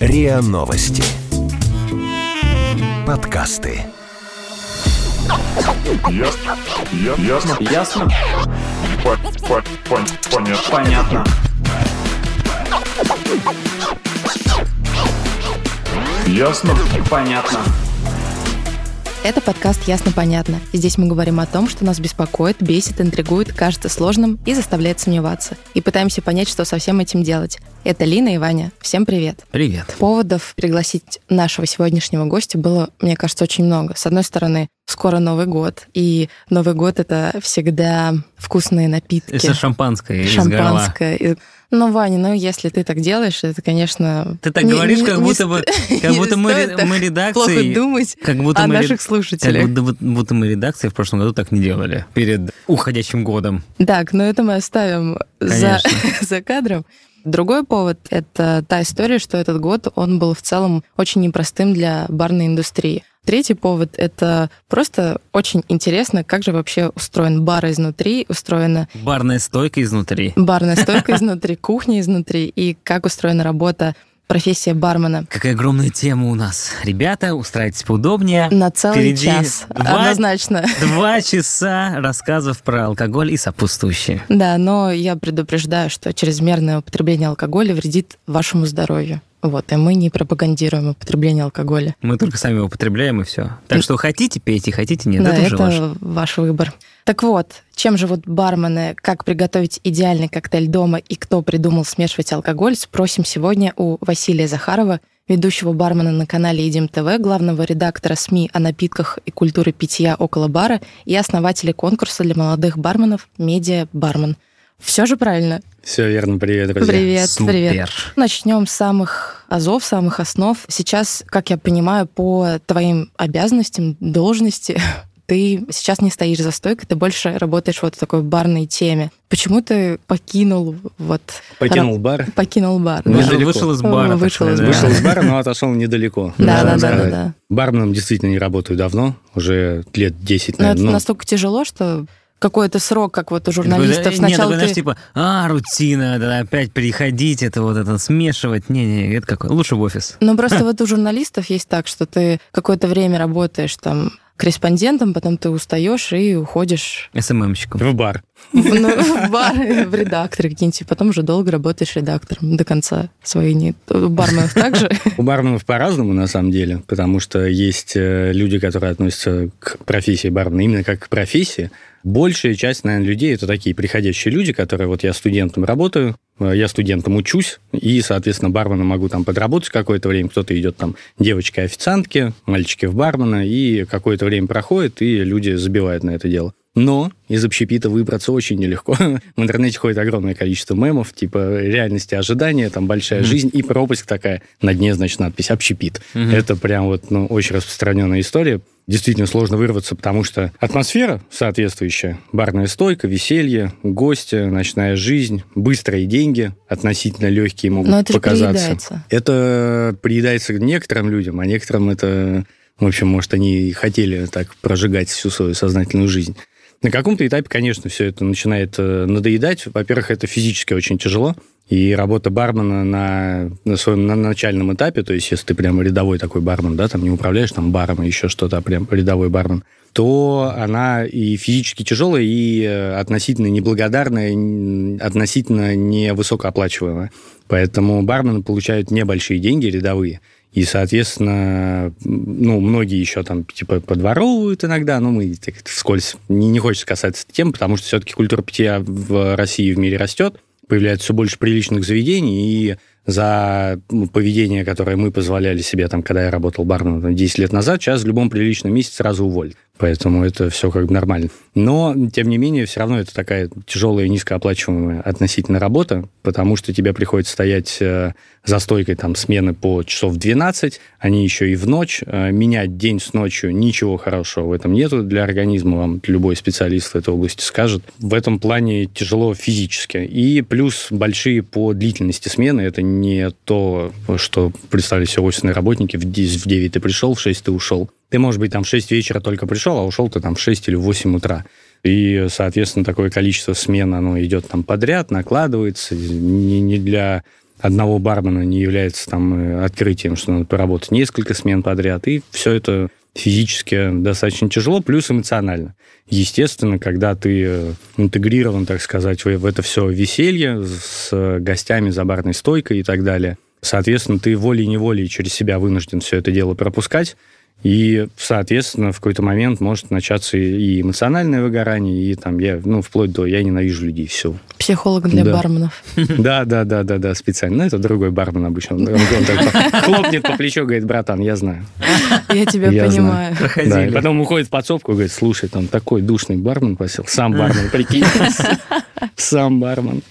РИА Новости. Подкасты. Ясно. Я- Ясно. Ясно? По- по- пон- Понятно. Понятно. Ясно. Понятно. Это подкаст «Ясно-понятно». Здесь мы говорим о том, что нас беспокоит, бесит, интригует, кажется сложным и заставляет сомневаться. И пытаемся понять, что со всем этим делать. Это Лина и Ваня. Всем привет. Привет. Поводов пригласить нашего сегодняшнего гостя было, мне кажется, очень много. С одной стороны, скоро Новый год, и Новый год — это всегда вкусные напитки. Это шампанское из горла. шампанское. И- Ну, Ваня, ну если ты так делаешь, это, конечно... Ты так не- говоришь, не- как не будто бы, как будто мы, мы Плохо редакции, думать как будто о мы, наших как слушателях. будто, бы- будто мы редакции в прошлом году так не делали перед уходящим годом. Так, но это мы оставим за, Конечно. за кадром. Другой повод — это та история, что этот год, он был в целом очень непростым для барной индустрии. Третий повод — это просто очень интересно, как же вообще устроен бар изнутри, устроена Барная стойка изнутри. барная стойка изнутри, кухня изнутри, и как устроена работа, профессия бармена. Какая огромная тема у нас. Ребята, устраивайтесь поудобнее. На целый Впереди час. два- Однозначно. Два часа рассказов про алкоголь и сопутствующие. Да, но я предупреждаю, что чрезмерное употребление алкоголя вредит вашему здоровью. Вот, и мы не пропагандируем употребление алкоголя. Мы только сами его употребляем, и все. Так что хотите, пейте, хотите, нет. да, это уже это ваше. ваш выбор. Так вот, чем же вот бармены, как приготовить идеальный коктейль дома и кто придумал смешивать алкоголь, спросим сегодня у Василия Захарова, ведущего бармена на канале Едим ТВ, главного редактора СМИ о напитках и культуре питья около бара и основателя конкурса для молодых барменов «Медиа Бармен». Все же правильно? Все верно, привет, друзья. Привет, привет. Супер. Начнем с самых азов, самых основ. Сейчас, как я понимаю, по твоим обязанностям, должности, ты сейчас не стоишь за стойкой, ты больше работаешь вот в такой барной теме. Почему ты покинул вот... Покинул бар. Покинул бар. Ну, да? Вышел, Недалеко. вышел из бара. так вышел из сказать, Вышел из бара, но отошел недалеко. Да, да, да, да, да. Барменом действительно не работаю давно, уже лет 10, Но это наверное. ну, настолько тяжело, что какой-то срок, как вот у журналистов, Такой, да, сначала Нет, такой, знаешь, ты... типа, а, рутина, да, опять приходить, это вот это смешивать. Не-не, это какой? Лучше в офис. Ну, просто вот у журналистов есть так, что ты какое-то время работаешь там корреспондентом, потом ты устаешь и уходишь СММщиком. в бар. в, ну, в бар, в редакторе какие-нибудь, и потом уже долго работаешь редактором до конца своей не... У барменов также. У барменов по-разному, на самом деле, потому что есть э, люди, которые относятся к профессии бармена именно как к профессии. Большая часть, наверное, людей это такие приходящие люди, которые вот я студентом работаю, э, я студентом учусь, и, соответственно, барменом могу там подработать какое-то время. Кто-то идет там девочки-официантки, мальчики в бармена, и какое-то время проходит, и люди забивают на это дело. Но из общепита выбраться очень нелегко. В интернете ходит огромное количество мемов, типа реальности ожидания, там большая жизнь и пропасть такая. На дне, значит, надпись «общепит». Это прям вот, ну, очень распространенная история. Действительно сложно вырваться, потому что атмосфера соответствующая. Барная стойка, веселье, гости, ночная жизнь, быстрые деньги, относительно легкие могут Но это показаться. приедается. Это приедается некоторым людям, а некоторым это, в общем, может, они и хотели так прожигать всю свою сознательную жизнь. На каком-то этапе, конечно, все это начинает э, надоедать. Во-первых, это физически очень тяжело. И работа бармена на, на своем на начальном этапе, то есть если ты прям рядовой такой бармен, да, там не управляешь там баром и еще что-то, а прям рядовой бармен, то она и физически тяжелая, и э, относительно неблагодарная, относительно невысокооплачиваемая. Поэтому бармены получают небольшие деньги рядовые. И, соответственно, ну, многие еще там, типа, подворовывают иногда, но мы так вскользь не, не хочется касаться этой темы, потому что все-таки культура питья в России и в мире растет, появляется все больше приличных заведений, и за ну, поведение, которое мы позволяли себе, там, когда я работал барменом там, 10 лет назад, сейчас в любом приличном месте сразу уволят. Поэтому это все как бы нормально. Но, тем не менее, все равно это такая тяжелая, низкооплачиваемая относительно работа, потому что тебе приходится стоять э, за стойкой там смены по часов 12, они еще и в ночь. Э, менять день с ночью ничего хорошего в этом нету для организма, вам любой специалист в этой области скажет. В этом плане тяжело физически. И плюс большие по длительности смены. Это не то, что представляли себе офисные работники. В 10 в 9 ты пришел, в 6 ты ушел. Ты, может быть, там в 6 вечера только пришел, а ушел ты там в 6 или в 8 утра. И, соответственно, такое количество смен, оно идет там подряд, накладывается. Не, не для одного бармена не является там э, открытием, что надо поработать несколько смен подряд, и все это физически достаточно тяжело, плюс эмоционально. Естественно, когда ты э, интегрирован, так сказать, в это все веселье с гостями за барной стойкой и так далее, соответственно, ты волей-неволей через себя вынужден все это дело пропускать, и, соответственно, в какой-то момент может начаться и эмоциональное выгорание, и там я, ну, вплоть до я ненавижу людей, все. Психолог для Да. барменов. Да, да, да, да, да, специально. Ну, это другой бармен обычно. Он, он так хлопнет по плечу, говорит, братан, я знаю. Я тебя Я понимаю. Да, и потом уходит в подсобку и говорит, слушай, там такой душный бармен просил. Сам бармен, прикинь. Сам бармен.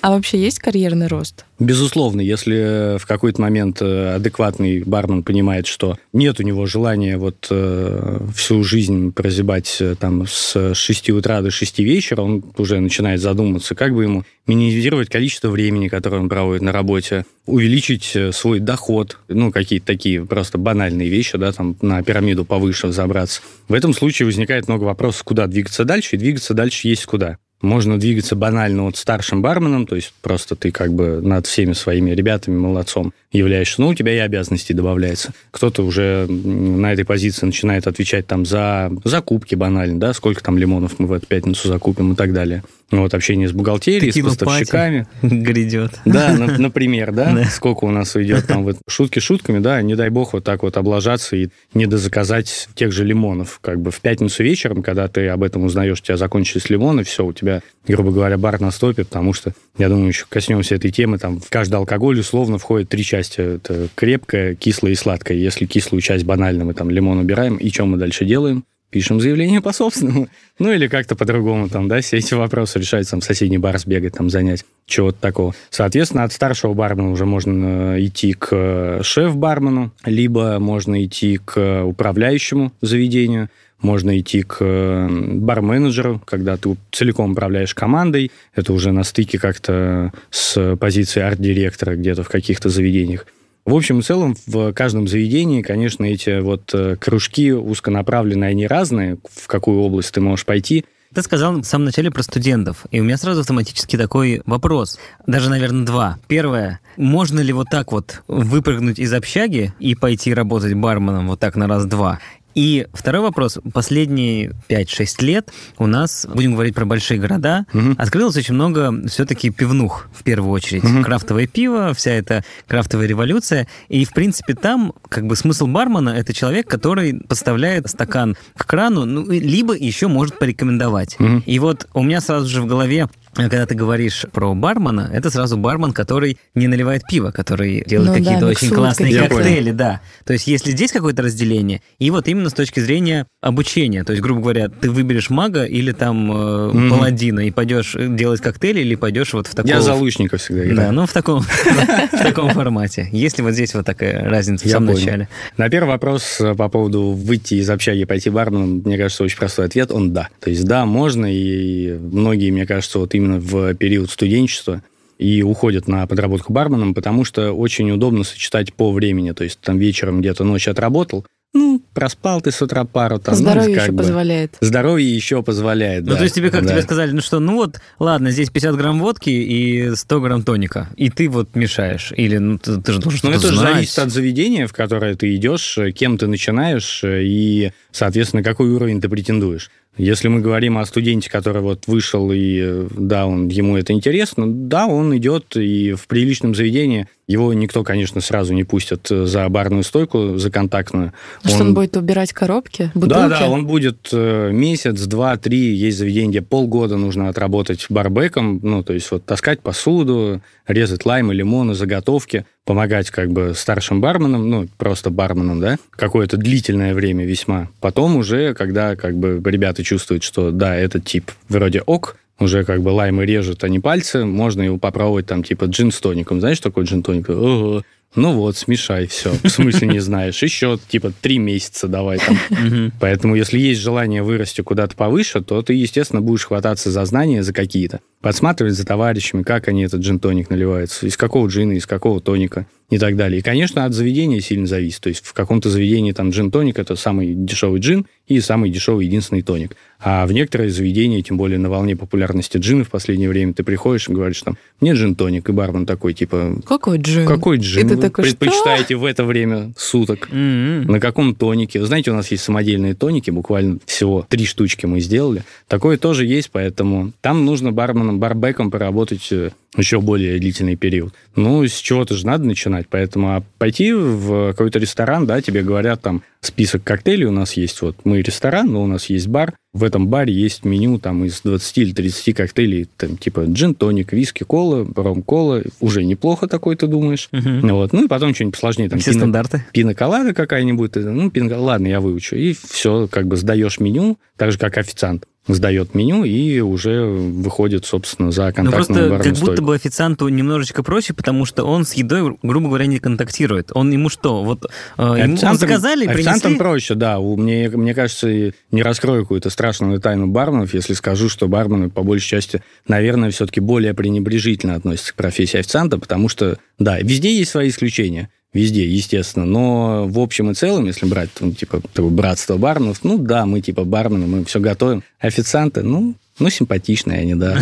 А вообще есть карьерный рост? Безусловно, если в какой-то момент э, адекватный бармен понимает, что нет у него желания вот э, всю жизнь прозябать э, там с 6 утра до 6 вечера, он уже начинает задумываться, как бы ему минимизировать количество времени, которое он проводит на работе, увеличить э, свой доход, ну, какие-то такие просто банальные вещи, да, там на пирамиду повыше забраться. В этом случае возникает много вопросов, куда двигаться дальше, и двигаться дальше есть куда. Можно двигаться банально вот старшим барменом, то есть просто ты как бы над всеми своими ребятами молодцом являешься, но у тебя и обязанности добавляется. Кто-то уже на этой позиции начинает отвечать там за закупки банально, да, сколько там лимонов мы в эту пятницу закупим и так далее. Ну, вот общение с бухгалтерией, с Текила-пати. поставщиками. Грядет. Да, на- например, да, Да. сколько у нас уйдет там вот шутки шутками, да, не дай бог вот так вот облажаться и не дозаказать тех же лимонов. Как бы в пятницу вечером, когда ты об этом узнаешь, у тебя закончились лимоны, все, у тебя, грубо говоря, бар на стопе, потому что, я думаю, еще коснемся этой темы, там в каждый алкоголь условно входит три части. Это крепкое, кислое и сладкое. Если кислую часть банально мы там лимон убираем, и что мы дальше делаем? Пишем заявление по собственному. Ну, или как-то по-другому там, да, все эти вопросы решать, там, соседний бар сбегать, там, занять, чего-то такого. Соответственно, от старшего бармена уже можно э, идти к э, шеф-бармену, либо можно идти к управляющему заведению, можно идти к э, бар-менеджеру, когда ты целиком управляешь командой. Это уже на стыке как-то с позиции арт-директора где-то в каких-то заведениях. В общем и целом, в каждом заведении, конечно, эти вот э, кружки узконаправленные, они разные, в какую область ты можешь пойти. Ты сказал в самом начале про студентов, и у меня сразу автоматически такой вопрос. Даже, наверное, два. Первое. Можно ли вот так вот выпрыгнуть из общаги и пойти работать барменом вот так на раз-два? И второй вопрос. Последние 5-6 лет у нас, будем говорить про большие города, Мгм. открылось очень много все-таки пивнух, в первую очередь. Мгм. Крафтовое пиво, вся эта крафтовая революция. И, в принципе, там как бы смысл бармена – это человек, который поставляет стакан к крану, ну, либо еще может порекомендовать. Мгм. И вот у меня сразу же в голове когда ты говоришь про бармена, это сразу бармен, который не наливает пиво, который делает Ну да, какие-то очень миксует классные какие-то. Коктейли, да. То есть если здесь какое-то разделение, и вот именно с точки зрения обучения, то есть, грубо говоря, ты выберешь мага или там э, Мгм. паладина и пойдешь делать коктейли или пойдешь вот в таком... Я за лучников всегда играю. Да, ну в таком, в таком формате. Есть ли вот здесь вот такая разница в Я самом понял. начале? На первый вопрос э, по поводу выйти из общаги и пойти барменом, мне кажется, очень простой ответ, он да. То есть да, можно, и многие, мне кажется, вот именно в период студенчества и уходят на подработку барменом, потому что очень удобно сочетать по времени. То есть там вечером где-то ночь отработал, ну, проспал ты с утра пару там. ну, Здоровье как еще бы. позволяет. Здоровье еще позволяет, Ну, да. то есть тебе как Да. тебе сказали, ну что, ну вот, ладно, здесь 50 грамм водки и 100 грамм тоника, и ты вот мешаешь, или ну ты, ты же должен Ну, это же зависит от заведения, в которое ты идешь, кем ты начинаешь э, и, соответственно, какой уровень ты претендуешь. Если мы говорим о студенте, который вот вышел, и э, да, он, ему это интересно, да, он идет, и в приличном заведении его никто, конечно, сразу не пустит э, за барную стойку, за контактную. Ну, Что он будет убирать коробки, бутылки? Да, да, он будет э, месяц, два, три, есть заведения, где полгода нужно отработать барбеком, ну, то есть вот таскать посуду, резать лаймы, лимоны, заготовки, помогать как бы старшим барменам, ну, просто барменам, да, какое-то длительное время весьма. Потом уже, когда как бы ребята чувствуют, что да, этот тип вроде ок, уже как бы лаймы режут, а не пальцы, можно его попробовать там типа джин с тоником. Знаешь, что такое джин тоник? Ого. Ну вот, смешай, все. В смысле не знаешь? Еще типа три месяца давай там. Поэтому, если есть желание вырасти куда-то повыше, то ты, естественно, будешь хвататься за знания, за какие-то. Подсматривать за товарищами, как они этот джин-тоник наливаются, из какого джина, из какого тоника и так далее. И, конечно, от заведения сильно зависит. То есть в каком-то заведении там джин-тоник – это самый дешевый джин и самый дешевый единственный тоник. А в некоторые заведения, тем более на волне популярности джина в последнее время, ты приходишь и говоришь там, мне джин-тоник, и бармен такой, типа, Какой джин? какой джин ты вы такой, что? предпочитаете в это время суток? М-м. На каком тонике? Вы знаете, у нас есть самодельные тоники, буквально всего три штучки мы сделали. Такое тоже есть, поэтому там нужно барменом, барбеком поработать э, еще более длительный период. Ну, с чего-то же надо начинать, поэтому а пойти в какой-то ресторан, да, тебе говорят там список коктейлей у нас есть, вот мы ресторан, но у нас есть бар, в этом баре есть меню там из 20 или 30 коктейлей, там типа джин-тоник, виски, кола, ром-кола, уже неплохо такой, ты думаешь. Мгм. Вот. Ну и потом что-нибудь посложнее, там Все пино- стандарты. пиноколада какая-нибудь, ну, пино... ладно, я выучу. И все, как бы сдаешь меню, так же, как официант сдает меню и уже выходит, собственно, за Ну контактную просто барную как будто бы официанту немножечко проще, потому что он с едой, грубо говоря, не контактирует. Он ему что? Вот э, ему Официантам- заказали, официантам принесли. проще, да. У- Мне, мне кажется, не раскрою какую-то страшную тайну барменов, если скажу, что бармены, по большей части, наверное, все-таки более пренебрежительно относятся к профессии официанта, потому что, да, везде есть свои исключения. Везде, естественно. Но в общем и целом, если брать, ну, типа, такое братство барменов, ну да, мы типа бармены, мы все готовим. Официанты, ну, ну, симпатичные они, да.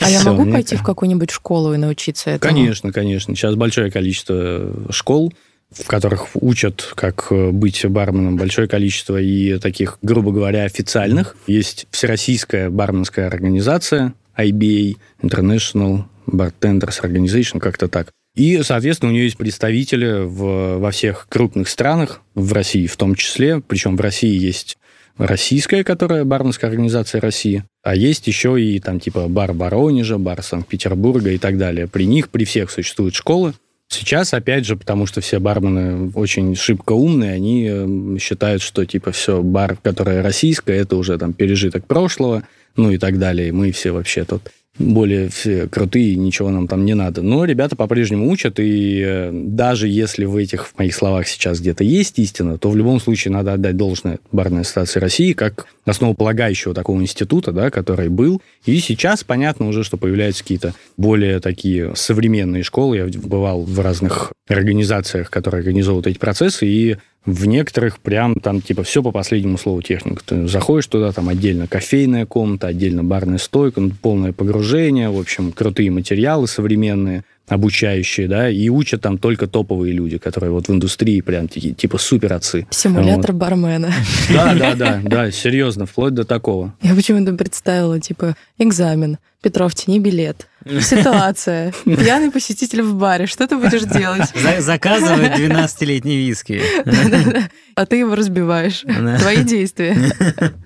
А я могу пойти в какую-нибудь школу и научиться этому? Конечно, конечно. Сейчас большое количество школ, в которых учат, как э, быть барменом, большое количество и таких, грубо говоря, официальных. Есть Всероссийская барменская организация, IBA, International Bartenders Organization, как-то так. И, соответственно, у нее есть представители в, во всех крупных странах, в России в том числе. Причем в России есть российская, которая барменская организация России, а есть еще и там типа бар Воронежа, бар Санкт-Петербурга и так далее. При них, при всех существуют школы. Сейчас, опять же, потому что все бармены очень шибко умные, они э, считают, что типа все, бар, которое российское, это уже там пережиток прошлого, ну и так далее. Мы все вообще тут более все крутые, ничего нам там не надо. Но ребята по-прежнему учат, и э, даже если в этих в моих словах сейчас где-то есть истина, то в любом случае надо отдать должное барной ассоциации России как основополагающего такого института, да, который был. И сейчас понятно уже, что появляются какие-то более такие современные школы. Я бывал в разных организациях, которые организовывают эти процессы, и в некоторых прям там типа все по последнему слову техника. Ты заходишь туда, там отдельно кофейная комната, отдельно барная стойка, ну, полное погружение, в общем, крутые материалы современные, обучающие, да, и учат там только топовые люди, которые вот в индустрии прям такие, типа супер отцы. Симулятор бармена. Да, да, да, да, серьезно, вплоть до такого. Я почему-то представила, типа, экзамен. Петров, тяни билет. Ситуация. Пьяный посетитель в баре. Что ты будешь делать? За- Заказывать 12-летний виски. А ты его разбиваешь. Твои действия.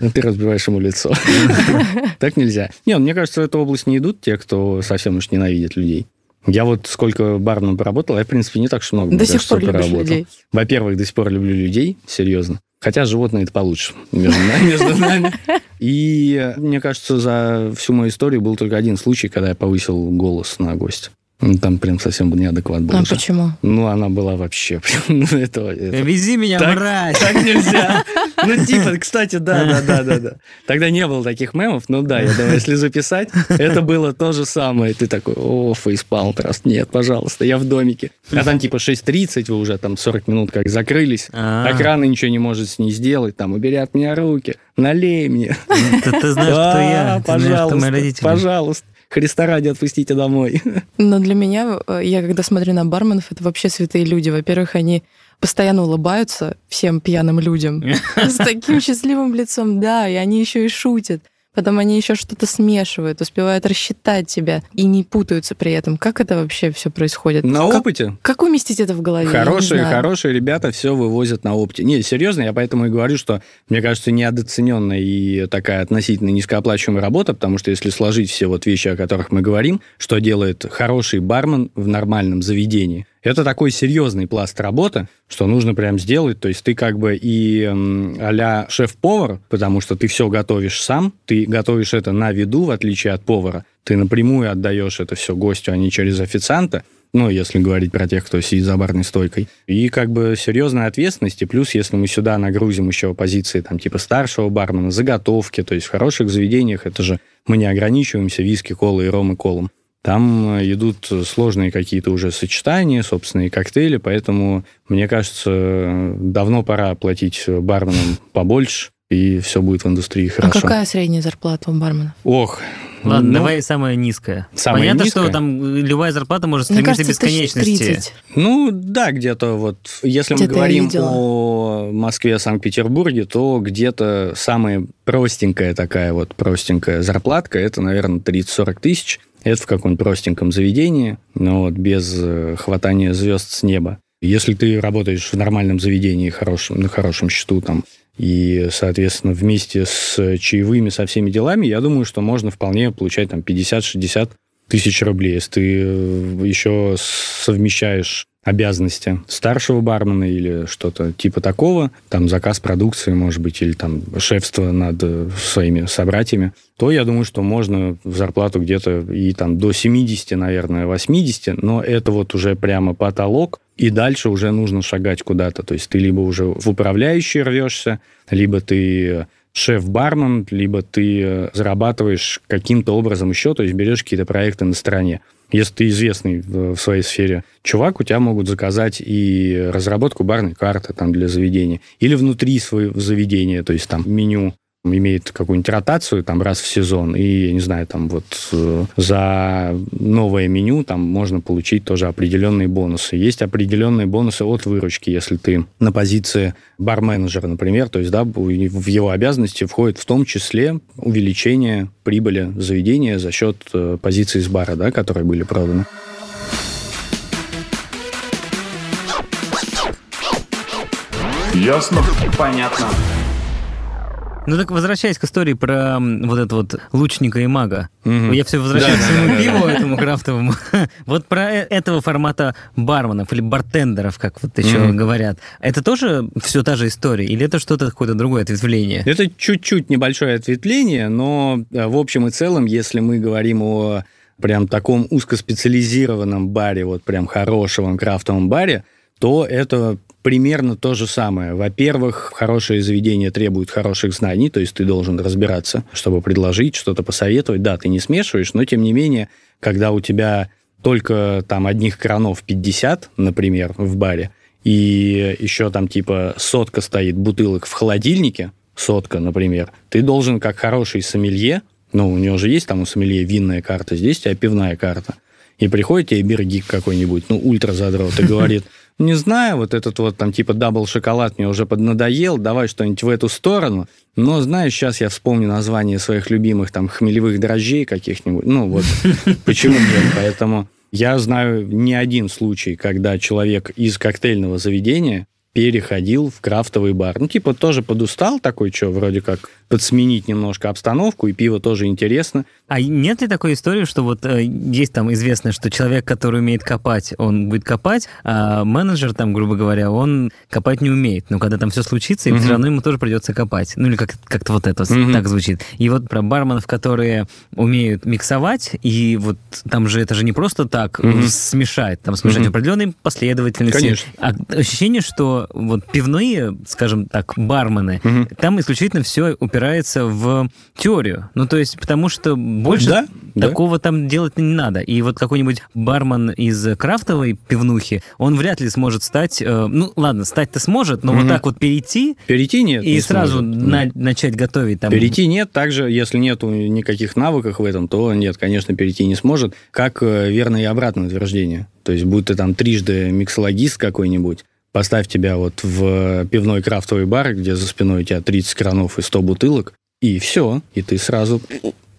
Ну, Ты разбиваешь ему лицо. Так нельзя. Не, ну, мне кажется, в эту область не идут те, кто совсем уж ненавидит людей. Я вот сколько барменом поработал, я, в принципе, не так уж много. До сих пор проработал. людей. Во-первых, до сих пор люблю людей, серьезно. Хотя животные это получше между нами. между нами. И мне кажется, за всю мою историю был только один случай, когда я повысил голос на гостя. Ну, Там прям совсем неадекват был. А уже. почему? Ну, она была вообще... прям, ну, это- это- Вези меня, Так- мразь! так нельзя. Ну, типа, кстати, да, да, да, да, да. Тогда не было таких мемов, но да, я думаю, если записать, это было то же самое. Ты такой, о, фейспалм, раз, нет, пожалуйста, я в домике. А там типа 6.30, вы уже там 40 минут как закрылись, А. охрана ничего не может с ней сделать, там, убери от меня руки, налей мне. Ты ты знаешь, кто я. А, Ты знаешь, кто мои Пожалуйста, родители. пожалуйста. Христа ради отпустите домой. Но для меня, э, я когда смотрю на барменов, это вообще святые люди. Во-первых, они постоянно улыбаются всем пьяным людям с таким счастливым лицом, да, и они еще и шутят. Потом они еще что-то смешивают, успевают рассчитать тебя и не путаются при этом. Как это вообще все происходит? На как, опыте как уместить это в голове? Хорошие, хорошие ребята все вывозят на опыте. Не, серьезно, я поэтому и говорю, что, мне кажется, недооцененная и такая относительно низкооплачиваемая работа, потому что если сложить все вот вещи, о которых мы говорим, что делает хороший бармен в нормальном заведении, это такой серьезный пласт работы, что нужно прям сделать. То есть ты как бы и а-ля шеф-повар, потому что ты все готовишь сам, ты готовишь это на виду, в отличие от повара. Ты напрямую отдаешь это все гостю, а не через официанта. ну, если говорить про тех, кто сидит за барной стойкой. И как бы серьезная ответственность, и плюс, если мы сюда нагрузим еще позиции там типа старшего бармена, заготовки, то есть в хороших заведениях это же мы не ограничиваемся виски, колой и ром и колом. Там э, идут сложные какие-то уже сочетания, собственные коктейли, поэтому, мне кажется, давно пора платить барменам побольше, и все будет в индустрии хорошо. А какая средняя зарплата у бармена? Ох, Ладно, ну, давай самая низкая. Самая Понятно, низкая? что там любая зарплата может Мне стремиться кажется, к бесконечности. 1030. Ну, да, где-то вот, если Где-то мы говорим о Москве, Санкт-Петербурге, то где-то самая простенькая такая вот простенькая зарплатка, это, наверное, 30-40 тысяч. Это в каком-нибудь простеньком заведении, но вот без э, хватания звезд с неба. Если ты работаешь в нормальном заведении, хорошем, на хорошем счету там, и, соответственно, вместе с чаевыми, со всеми делами, я думаю, что можно вполне получать там 50-60 тысяч рублей. Если ты э, еще совмещаешь обязанности старшего бармена или что-то типа такого, там заказ продукции, может быть, или там шефство над э, своими собратьями, то я думаю, что можно в зарплату где-то и там до 70, наверное, 80, но это вот уже прямо потолок, и дальше уже нужно шагать куда-то. То есть ты либо уже в управляющий рвешься, либо ты шеф-бармен, либо ты э, зарабатываешь каким-то образом еще, то есть берешь какие-то проекты на стороне. Если ты известный в в своей сфере чувак, у тебя могут заказать и разработку барной карты там, для заведения, или внутри своего заведения, то есть там меню имеет какую-нибудь ротацию там раз в сезон, и, я не знаю, там вот э, за новое меню там можно получить тоже определенные бонусы. Есть определенные бонусы от выручки, если ты на позиции бар-менеджера, например, то есть, да, в его обязанности входит в том числе увеличение прибыли заведения за счет э, позиции с бара, да, которые были проданы. Ясно? Понятно. Ну так возвращаясь к истории про вот это вот лучника и мага. Мгм. Я все возвращаюсь Да, к своему да, да, пиву, этому крафтовому. вот про э- этого формата барменов или бартендеров, как вот еще говорят. Это тоже все та же история? Или это что-то какое-то другое ответвление? Это чуть-чуть небольшое ответвление, но э, в общем и целом, если мы говорим о прям таком узкоспециализированном баре, вот прям хорошем крафтовом баре, то это примерно то же самое. Во-первых, хорошее заведение требует хороших знаний, то есть ты должен разбираться, чтобы предложить, что-то посоветовать. Да, ты не смешиваешь, но тем не менее, когда у тебя только там одних кранов 50, например, в баре, и еще там типа сотка стоит бутылок в холодильнике, сотка, например, ты должен как хороший сомелье, ну, у него же есть там у сомелье винная карта, здесь у тебя пивная карта. И приходит тебе beer geek какой-нибудь, ну, ультра задрот, и говорит, не знаю, вот этот вот там типа double шоколад мне уже поднадоел, давай что-нибудь в эту сторону. Но, знаешь, сейчас я вспомню название своих любимых там хмелевых дрожжей каких-нибудь. Ну, вот почему нет? Поэтому я знаю не один случай, когда человек из коктейльного заведения переходил в крафтовый бар. Ну, типа, тоже подустал такой, что, вроде как подсменить немножко обстановку, и пиво тоже интересно. А нет ли такой истории, что вот э, есть там известно, что человек, который умеет копать, он будет копать, а менеджер там, грубо говоря, он копать не умеет. Но когда там все случится, и все равно ему тоже придется копать. Ну или как- как-то вот это Мгм. так звучит. И вот про барменов, которые умеют миксовать, и вот там же это же не просто так Мгм. смешать, там смешать Мгм. в определенной последовательности. Конечно. А ощущение, что вот пивные, скажем так, бармены, Мгм. там исключительно все упирается в теорию. Ну, то есть, потому что больше Да, да. такого там делать не надо. И вот какой-нибудь бармен из крафтовой пивнухи, он вряд ли сможет стать... э, ну, ладно, стать-то сможет, но Мгм. вот так вот перейти Перейти нет. и не сразу сможет. на- начать готовить там... Перейти нет, также, если нету никаких навыков в этом, то нет, конечно, перейти не сможет. Как э, верное и обратное утверждение. То есть, будь ты там трижды миксологист какой-нибудь, поставь тебя вот в пивной крафтовый бар, где за спиной у тебя 30 кранов и 100 бутылок, и все, и ты сразу...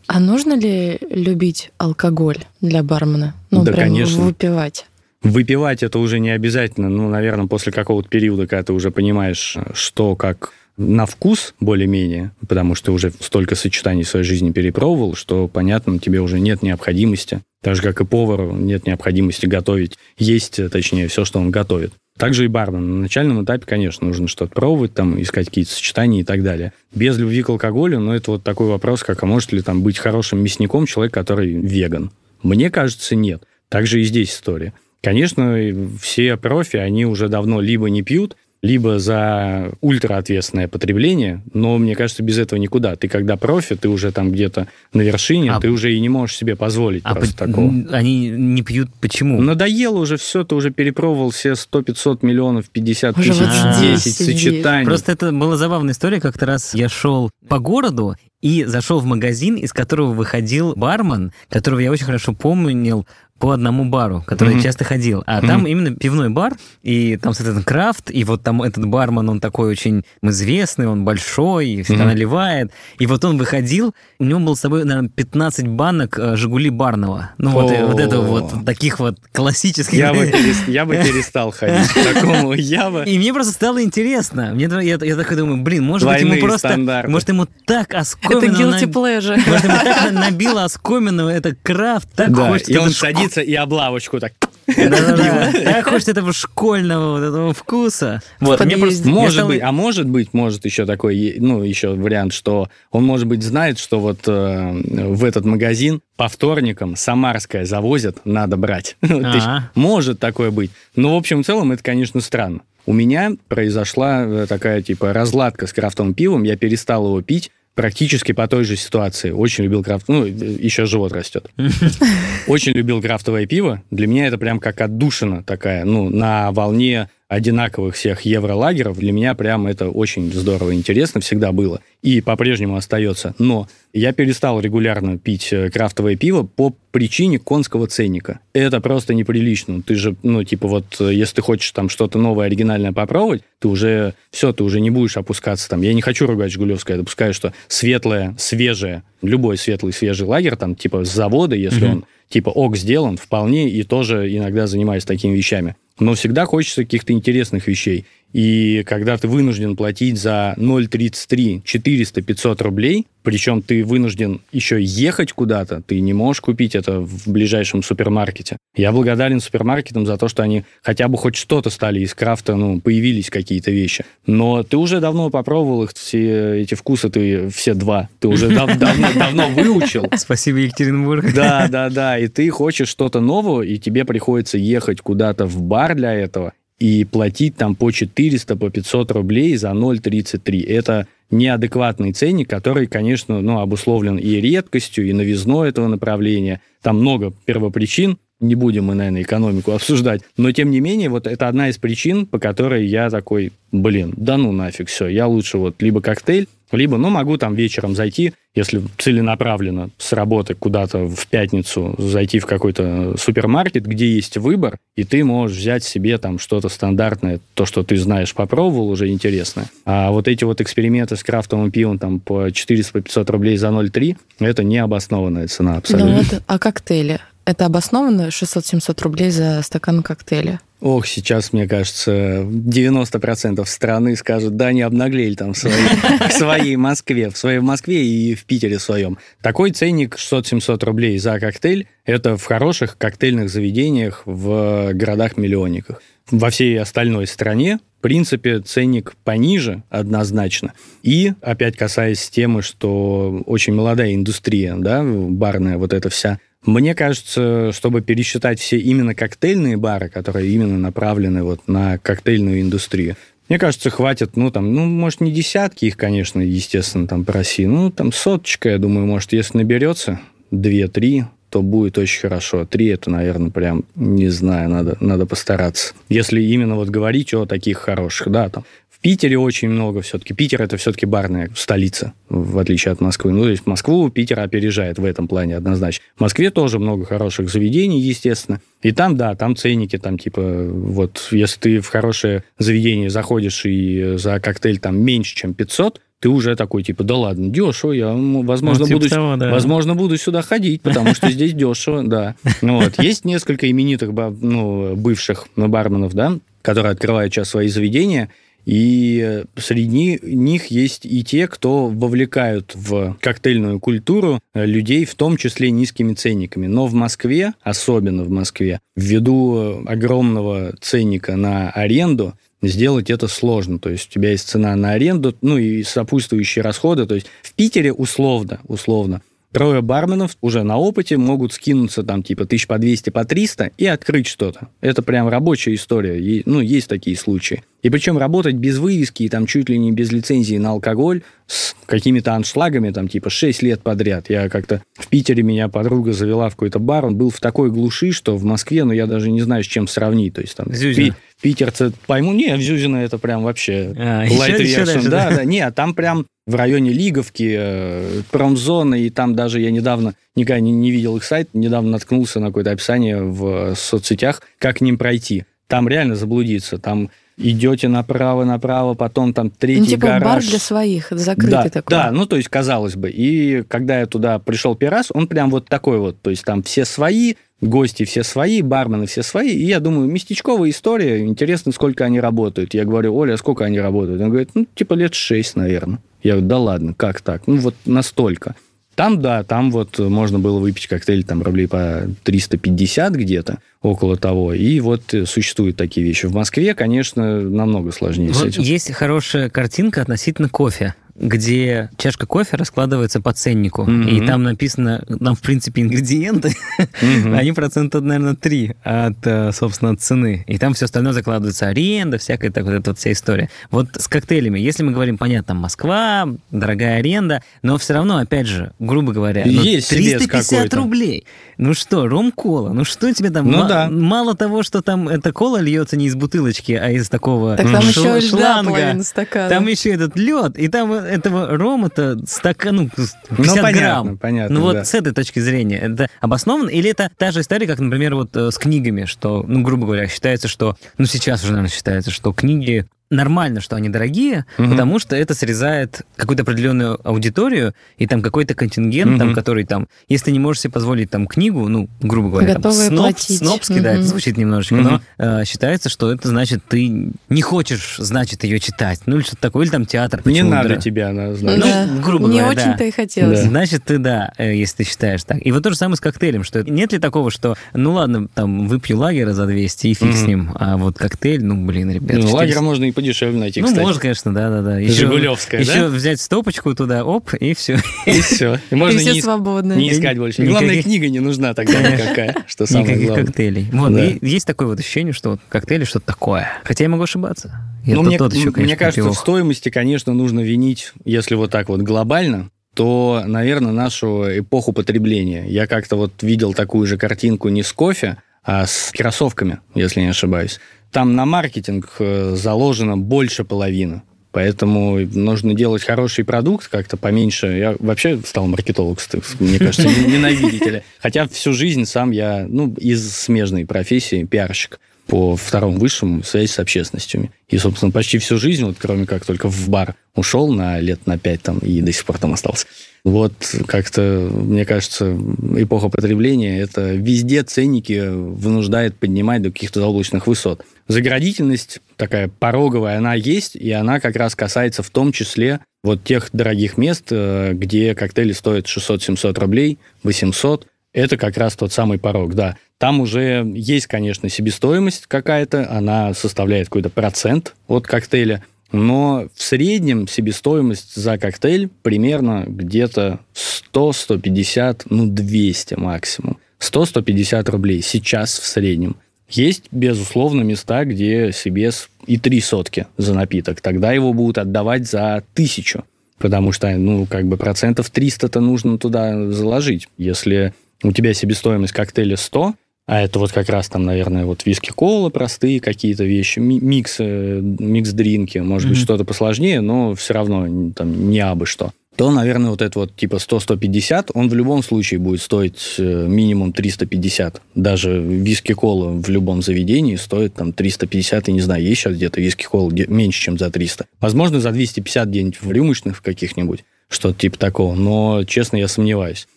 А нужно ли любить алкоголь для бармена? Ну, Да, прям конечно. выпивать. Выпивать это уже не обязательно, ну, наверное, после какого-то периода, когда ты уже понимаешь, что как на вкус более-менее, потому что уже столько сочетаний в своей жизни перепробовал, что, понятно, тебе уже нет необходимости, так же, как и повару, нет необходимости готовить, есть, точнее, все, что он готовит. Также и бармен. На начальном этапе, конечно, нужно что-то пробовать, там, искать какие-то сочетания и так далее. Без любви к алкоголю, ну, это вот такой вопрос, как, а может ли там быть хорошим мясником человек, который веган? Мне кажется, нет. Также и здесь история. Конечно, все профи, они уже давно либо не пьют, либо за ультраответственное потребление, но мне кажется, без этого никуда. Ты когда профи, ты уже там где-то на вершине, а, ты уже и не можешь себе позволить а просто по- такого. Они не пьют почему? Надоело уже все, ты уже перепробовал все 100-500 миллионов, 50 уже тысяч, вот 10 сочетаний. Просто это была забавная история, как-то раз я шел по городу, и зашел в магазин, из которого выходил бармен, которого я очень хорошо помнил по одному бару, который mm-hmm. я часто ходил. А mm-hmm. там именно пивной бар, и там, соответственно, крафт, и вот там этот бармен, он такой очень известный, он большой, и всегда mm-hmm. наливает. И вот он выходил, у него был с собой, наверное, 15 банок э, «Жигули» барного. Ну, вот, oh. вот это вот, таких вот классических... Я бы, перест... я бы перестал ходить к такому, я бы... И мне просто стало интересно. Мне, я, я такой думаю, блин, может быть, ему просто... Может, ему так оскомину... Это guilty pleasure. Может, ему так набило оскомину это крафт, так да, хочется... И он садится садится и облавочку так так хочется этого школьного вот этого вкуса. Вот, мне просто... Может быть, а может быть, может еще такой, ну, еще вариант, что он, может быть, знает, что вот э, в этот магазин по вторникам самарское завозят, надо брать. Может такое быть. Но, в общем, в целом, это, конечно, странно. У меня произошла э, такая, типа, разладка с крафтовым пивом, я перестал его пить, практически по той же ситуации. Очень любил крафт... Ну, еще живот растет. Очень любил крафтовое пиво. Для меня это прям как отдушина такая, ну, на волне одинаковых всех евролагеров, для меня прям это очень здорово и интересно всегда было. И по-прежнему остается. Но я перестал регулярно пить э, крафтовое пиво по причине конского ценника. Это просто неприлично. Ты же, ну, типа вот, э, если ты хочешь там что-то новое, оригинальное попробовать, ты уже, все, ты уже не будешь опускаться там. Я не хочу ругать Жигулевское, я допускаю, что светлое, свежее, любой светлый, свежий лагерь, там, типа с завода, если mm-hmm. он типа ок сделан, вполне, и тоже иногда занимаюсь такими вещами. Но всегда хочется каких-то интересных вещей. И когда ты вынужден платить за 0,33 400-500 рублей, причем ты вынужден еще ехать куда-то, ты не можешь купить это в ближайшем супермаркете. Я благодарен супермаркетам за то, что они хотя бы хоть что-то стали из крафта, ну, появились какие-то вещи. Но ты уже давно попробовал их, все эти вкусы, ты все два, ты уже давно выучил. Спасибо, Екатеринбург. Да, да, да, и ты хочешь что-то нового, и тебе приходится ехать куда-то в бар для этого, и платить там по 400, по 500 рублей за 0,33. Это неадекватный ценник, который, конечно, ну, обусловлен и редкостью, и новизной этого направления. Там много первопричин, не будем мы, наверное, экономику обсуждать. Но, тем не менее, вот это одна из причин, по которой я такой, блин, да ну нафиг, все, я лучше вот либо коктейль, либо, ну, могу там вечером зайти, если целенаправленно с работы куда-то в пятницу зайти в какой-то супермаркет, где есть выбор, и ты можешь взять себе там что-то стандартное, то, что ты знаешь, попробовал, уже интересное. А вот эти вот эксперименты с крафтовым пивом там по 400-500 рублей за 0,3, это необоснованная цена абсолютно. Ну вот, а коктейли? Это обоснованно 600-700 рублей за стакан коктейля? Ох, сейчас, мне кажется, 90% страны скажут, да, не обнаглели там в своей, в своей Москве, в своей Москве и в Питере своем. Такой ценник 600-700 рублей за коктейль, это в хороших коктейльных заведениях в городах-миллионниках. Во всей остальной стране, в принципе, ценник пониже однозначно. И, опять касаясь темы, что очень молодая индустрия, да, барная вот эта вся, мне кажется, чтобы пересчитать все именно коктейльные бары, которые именно направлены вот на коктейльную индустрию, мне кажется, хватит, ну, там, ну, может, не десятки их, конечно, естественно, там, по России, ну, там, соточка, я думаю, может, если наберется, две-три, то будет очень хорошо. Три это, наверное, прям, не знаю, надо, надо постараться. Если именно вот говорить о таких хороших, да, там, Питере очень много все-таки. Питер это все-таки барная столица, в отличие от Москвы. Ну, то есть Москву Питер опережает в этом плане однозначно. В Москве тоже много хороших заведений, естественно. И там, да, там ценники, там типа, вот, если ты в хорошее заведение заходишь и за коктейль там меньше, чем 500, ты уже такой, типа, да ладно, дешево, я, возможно, ну, типа буду, того, да. возможно, буду сюда ходить, потому что здесь дешево, да. Вот. Есть несколько именитых ну, бывших барменов, да, которые открывают сейчас свои заведения, и среди них есть и те, кто вовлекают в коктейльную культуру людей, в том числе низкими ценниками. Но в Москве, особенно в Москве, ввиду огромного ценника на аренду, сделать это сложно. То есть у тебя есть цена на аренду, ну и сопутствующие расходы. То есть в Питере условно, условно, трое барменов уже на опыте могут скинуться там типа тысяч по 200, по 300 и открыть что-то. Это прям рабочая история. И, ну, есть такие случаи. И причем работать без вывески и там чуть ли не без лицензии на алкоголь с какими-то аншлагами там типа 6 лет подряд. Я как-то в Питере меня подруга завела в какой-то бар, он был в такой глуши, что в Москве, ну, я даже не знаю, с чем сравнить. То есть там... Зюзина. Пи- питерцы пойму, не, в Зюзино это прям вообще А, light еще- еще дальше, да, да. да, не, а там прям в районе Лиговки, э, промзона, и там даже я недавно, никогда не, не видел их сайт, недавно наткнулся на какое-то описание в э, соцсетях, как к ним пройти. Там реально заблудиться, там идете направо-направо, потом там третий Ну, типа бар гараж. для своих, закрытый да, такой. Да, ну то есть казалось бы. И когда я туда пришел первый раз, он прям вот такой вот, то есть там все свои, гости все свои, бармены все свои. И я думаю, местечковая история, интересно, сколько они работают. Я говорю, Оля, а сколько они работают? Он говорит, ну типа лет шесть, наверное. Я говорю, да ладно, как так? Ну вот настолько. Там, да, там вот можно было выпить коктейль там рублей по 350 где-то, около того. И вот э, существуют такие вещи. В Москве, конечно, намного сложнее с Вот этим. есть хорошая картинка относительно кофе, где чашка кофе раскладывается по ценнику, Мгм. и там написано, там, в принципе, ингредиенты, Мгм. они процента, наверное, 3 от, э, собственно, от цены. И там все остальное закладывается, аренда, всякая так, вот эта вот вся история. Вот с коктейлями, если мы говорим, понятно, Москва, дорогая аренда, но все равно, опять же, грубо говоря, ну, Есть себес 350 какой-то. рублей. Ну что, ром-кола, ну что тебе там? Ну да. Мало того, что там эта кола льется не из бутылочки, а из такого Так там шл- еще шланга. Там еще этот лед, и там этого рома-то стакан, ну, 50 Ну, понятно, грамм. понятно, Ну вот да. с этой точки зрения это обосновано? Или это та же история, как, например, вот э, с книгами, что, ну, грубо говоря, считается, что, ну, сейчас уже, наверное, считается, что книги нормально, что они дорогие, Мгм. потому что это срезает какую-то определенную аудиторию, и там какой-то контингент, там, Мгм. который там, если ты не можешь себе позволить там книгу, ну, грубо говоря, там, Готовые сноб- платить. снобски, да, это звучит немножечко, Мгм. но э, считается, что это значит, ты не хочешь, значит, ее читать, ну, или что-то такое, или там театр. Не надо дра- тебя, она Ну, знает. Да. грубо Не говоря, да. очень-то и хотелось. Да. Значит, ты да, э, если ты считаешь так. И вот то же самое с коктейлем, что нет ли такого, что, ну ладно, там, выпью лагера за 200 и фиг Мгм. с ним, а вот коктейль, ну, блин, ребят, Ну, 400. лагеря можно и подешевле найти, Ну, кстати. может, конечно, да-да-да. Еще, Жигулевская, еще да? взять стопочку туда, оп, и все. И все. И И можно все не, свободны. не искать больше. И главное, Никаких- книга не нужна тогда никакая, что самое Никаких главное. коктейлей. Вот, Да. и есть такое вот ощущение, что вот коктейли что-то такое. Хотя я могу ошибаться. Я Ну, тот- мне, тот еще, мне конечно, кажется, в пивох. стоимости, конечно, нужно винить, если вот так вот глобально, то, наверное, нашу эпоху потребления. Я как-то вот видел такую же картинку не с кофе, а с кроссовками, если не ошибаюсь. Там на маркетинг э, заложено больше половины. Поэтому нужно делать хороший продукт, как-то поменьше. Я вообще стал маркетолог, мне кажется, ненавидителя. Хотя всю жизнь сам я, ну, из смежной профессии, пиарщик по второму высшему связь с общественностью. И, собственно, почти всю жизнь, вот кроме как только в бар ушел на лет на пять там и до сих пор там остался. Вот как-то, мне кажется, эпоха потребления, это везде ценники вынуждает поднимать до каких-то заоблачных высот. Заградительность такая пороговая, она есть, и она как раз касается в том числе вот тех дорогих мест, э, где коктейли стоят 600-700 рублей, 800. Это как раз тот самый порог, да. Там уже есть, конечно, себестоимость какая-то, она составляет какой-то процент от коктейля, но в среднем себестоимость за коктейль примерно где-то 100, 150, ну 200 максимум. 100-150 рублей сейчас в среднем. Есть, безусловно, места, где себес и три сотки за напиток. Тогда его будут отдавать за тысячу. Потому что, ну, как бы процентов 300-то нужно туда заложить. Если у тебя себестоимость коктейля 100, а это вот как раз там, наверное, вот виски-кола простые какие-то вещи, ми- микс, э, микс-дринки, может быть, Мгм. что-то посложнее, но все равно там не абы что то, наверное, вот это вот типа 100-150, он в любом случае будет стоить э, минимум 350. Даже виски-кола в любом заведении стоит там 350, и не знаю, есть сейчас где-то виски-кола меньше, чем за 300. Возможно, за 250 где-нибудь в рюмочных каких-нибудь, что-то типа такого, но, честно, я сомневаюсь.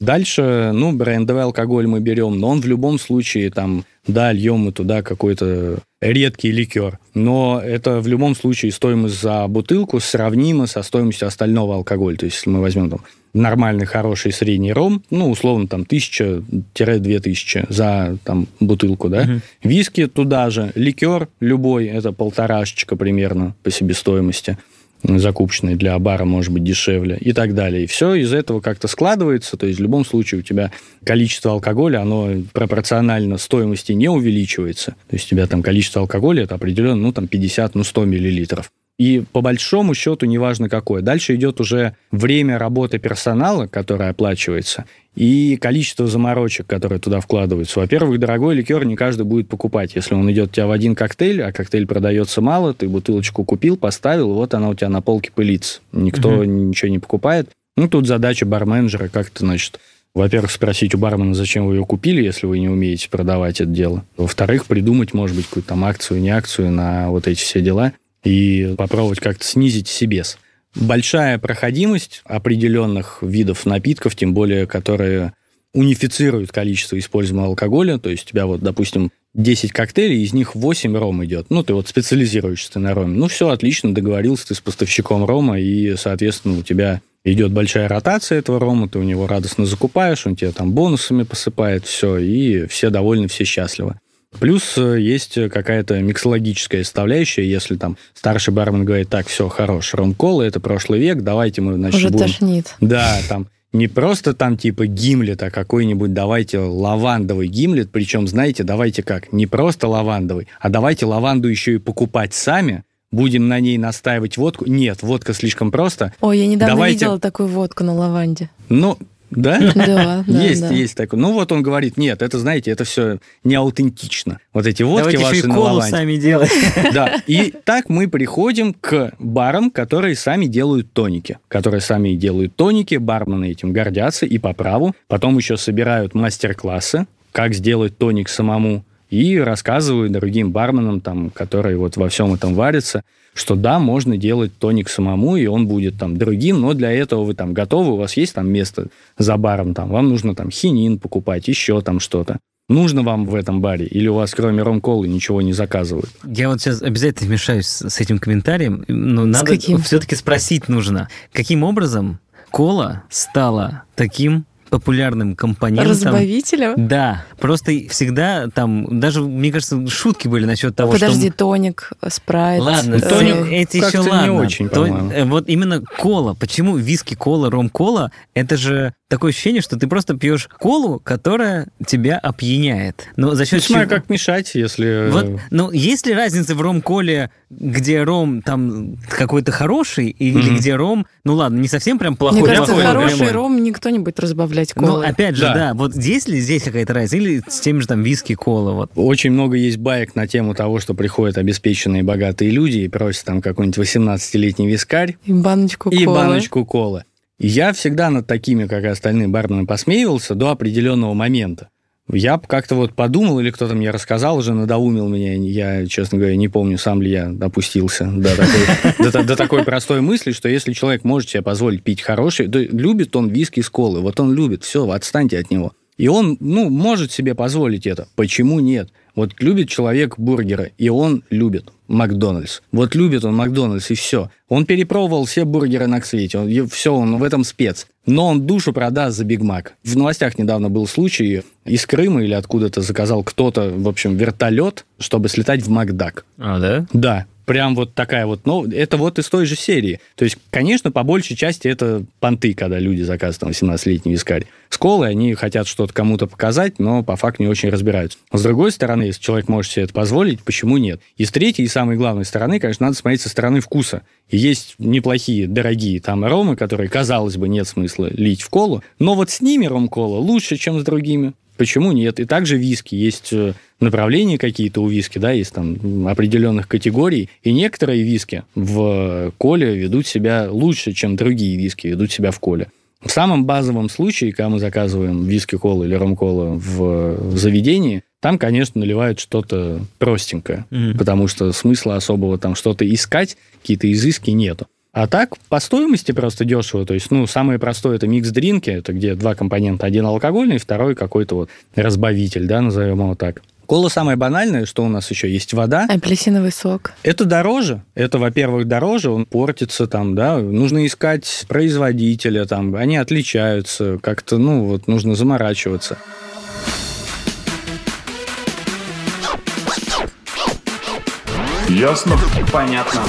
Дальше, ну, брендовый алкоголь мы берем, но он в любом случае там, да, льем мы туда какой-то редкий ликер, но это в любом случае стоимость за бутылку сравнима со стоимостью остального алкоголя. То есть, если мы возьмем там нормальный, хороший средний ром, ну, условно, там, 1000-2000 тысячи за там, бутылку, да. Мгм. Виски туда же, ликер любой, это полторашечка примерно по себестоимости. Закупочная для бара может быть дешевле и так далее. И все из этого как-то складывается, то есть в любом случае у тебя количество алкоголя, оно пропорционально стоимости не увеличивается. То есть у тебя там количество алкоголя, это определенно, ну, там 50, ну, 100 миллилитров. И по большому счету, неважно какое. Дальше идет уже время работы персонала, которое оплачивается, и количество заморочек, которые туда вкладываются. Во-первых, дорогой ликер не каждый будет покупать. Если он идет у тебя в один коктейль, а коктейль продается мало, ты бутылочку купил, поставил, вот она у тебя на полке пылится. Никто угу. ничего не покупает. Ну, тут задача барменджера как-то, значит, во-первых, спросить у бармена, зачем вы ее купили, если вы не умеете продавать это дело. Во-вторых, придумать, может быть, какую-то там акцию, не акцию на вот эти все дела и попробовать как-то снизить себес. Большая проходимость определенных видов напитков, тем более, которые унифицируют количество используемого алкоголя. То есть у тебя вот, допустим, 10 коктейлей, из них 8 ром идет. Ну, ты вот специализируешься на роме. Ну, все, отлично, договорился ты с поставщиком рома, и, соответственно, у тебя идет большая ротация этого рома, ты у него радостно закупаешь, он тебе там бонусами посыпает, все, и все довольны, все счастливы. Плюс э, есть какая-то миксологическая составляющая, если там старший бармен говорит, так, все, хорош, ром-кола, это прошлый век, давайте мы, значит, Уже будем... тошнит. Да, там не просто там типа гимлет, а какой-нибудь давайте лавандовый гимлет, причем, знаете, давайте как, не просто лавандовый, а давайте лаванду еще и покупать сами, будем на ней настаивать водку. Нет, водка слишком просто. Ой, я недавно давайте... видела такую водку на лаванде. Ну, да? Да, Есть, да. есть такой. Ну вот он говорит, нет, это, знаете, это все не аутентично. Вот эти водки Давайте ваши на колу сами делать. Да, и так мы приходим к барам, которые сами делают тоники. Которые сами делают тоники, бармены этим гордятся и по праву. Потом еще собирают мастер-классы, как сделать тоник самому, и рассказывают другим барменам, там, которые вот во всем этом варятся, что да, можно делать тоник самому, и он будет там другим, но для этого вы там готовы, у вас есть там место за баром, там, вам нужно там хинин покупать, еще там что-то. Нужно вам в этом баре? Или у вас кроме ром-колы ничего не заказывают? Я вот сейчас обязательно вмешаюсь с этим комментарием, но С надо каким? все-таки спросить нужно, каким образом кола стала таким популярным компонентом. Разбавителем? Да, просто всегда там, даже, мне кажется, шутки были насчет того, Подожди, что... тоник, спрайт. Ладно, э, тоник, эти еще как-то не ладно. очень, То- по-моему. э, вот именно кола. Почему виски, кола, ром, кола? Это же такое ощущение, что ты просто пьешь колу, которая тебя опьяняет. Но за счет смотря чего- как мешать, если... Вот, ну, есть ли разница в ром-коле, где ром там какой-то хороший, или Мгм. где ром, ну ладно, не совсем прям плохой. Мне кажется, плохой, хороший ром никто не будет разбавлять Ну, колой. опять же, Да. да. вот есть ли здесь какая-то разница? Или с теми же там виски, кола, вот. Очень много есть баек на тему того, что приходят обеспеченные богатые люди и просят там какой-нибудь 18-летний вискарь И баночку и колы. баночку колы. И Я всегда над такими, как и остальные бармены, посмеивался до определенного момента. Я как-то вот подумал, или кто-то мне рассказал, уже надоумил меня. Я, честно говоря, не помню, сам ли я допустился до такой, до до такой простой мысли, что если человек может себе позволить пить хороший, то любит он виски с колы, вот он любит, все, отстаньте от него. И он, ну, может себе позволить это. Почему нет? Вот любит человек бургеры, и он любит Макдональдс. Вот любит он Макдональдс, и все. Он перепробовал все бургеры на свете, он, все, он в этом спец. Но он душу продаст за Биг Мак. В новостях недавно был случай, из Крыма или откуда-то заказал кто-то, в общем, вертолет, чтобы слетать в Макдак. А, да? Да, прям вот такая вот, ну, это вот из той же серии. То есть, конечно, по большей части это понты, когда люди заказывают там 18-летний вискарь. С колой они хотят что-то кому-то показать, но по факту не очень разбираются. С другой стороны, если человек может себе это позволить, почему нет? И с третьей, и самой главной стороны, конечно, надо смотреть со стороны вкуса. И есть неплохие, дорогие там аромы, которые, казалось бы, нет смысла лить в колу, но вот с ними ром-кола лучше, чем с другими. Почему нет? И также виски. Есть э, направления какие-то у виски, да, есть там определенных категорий. И некоторые виски в коле ведут себя лучше, чем другие виски ведут себя в коле. В самом базовом случае, когда мы заказываем виски-колу или ром-колу в заведении, там, конечно, наливают что-то простенькое, Мгм. потому что смысла особого там что-то искать, какие-то изыски нету. А так, по стоимости просто дешево. То есть, ну, самое простое это микс-дринки, это где два компонента. Один алкогольный, второй какой-то вот разбавитель, да, назовем его так. Кола самое банальное, что у нас еще есть вода. Апельсиновый сок. Это дороже. Это, во-первых, дороже, он портится там, да. Нужно искать производителя там. Они отличаются. Как-то, ну, вот нужно заморачиваться. Ясно? Понятно.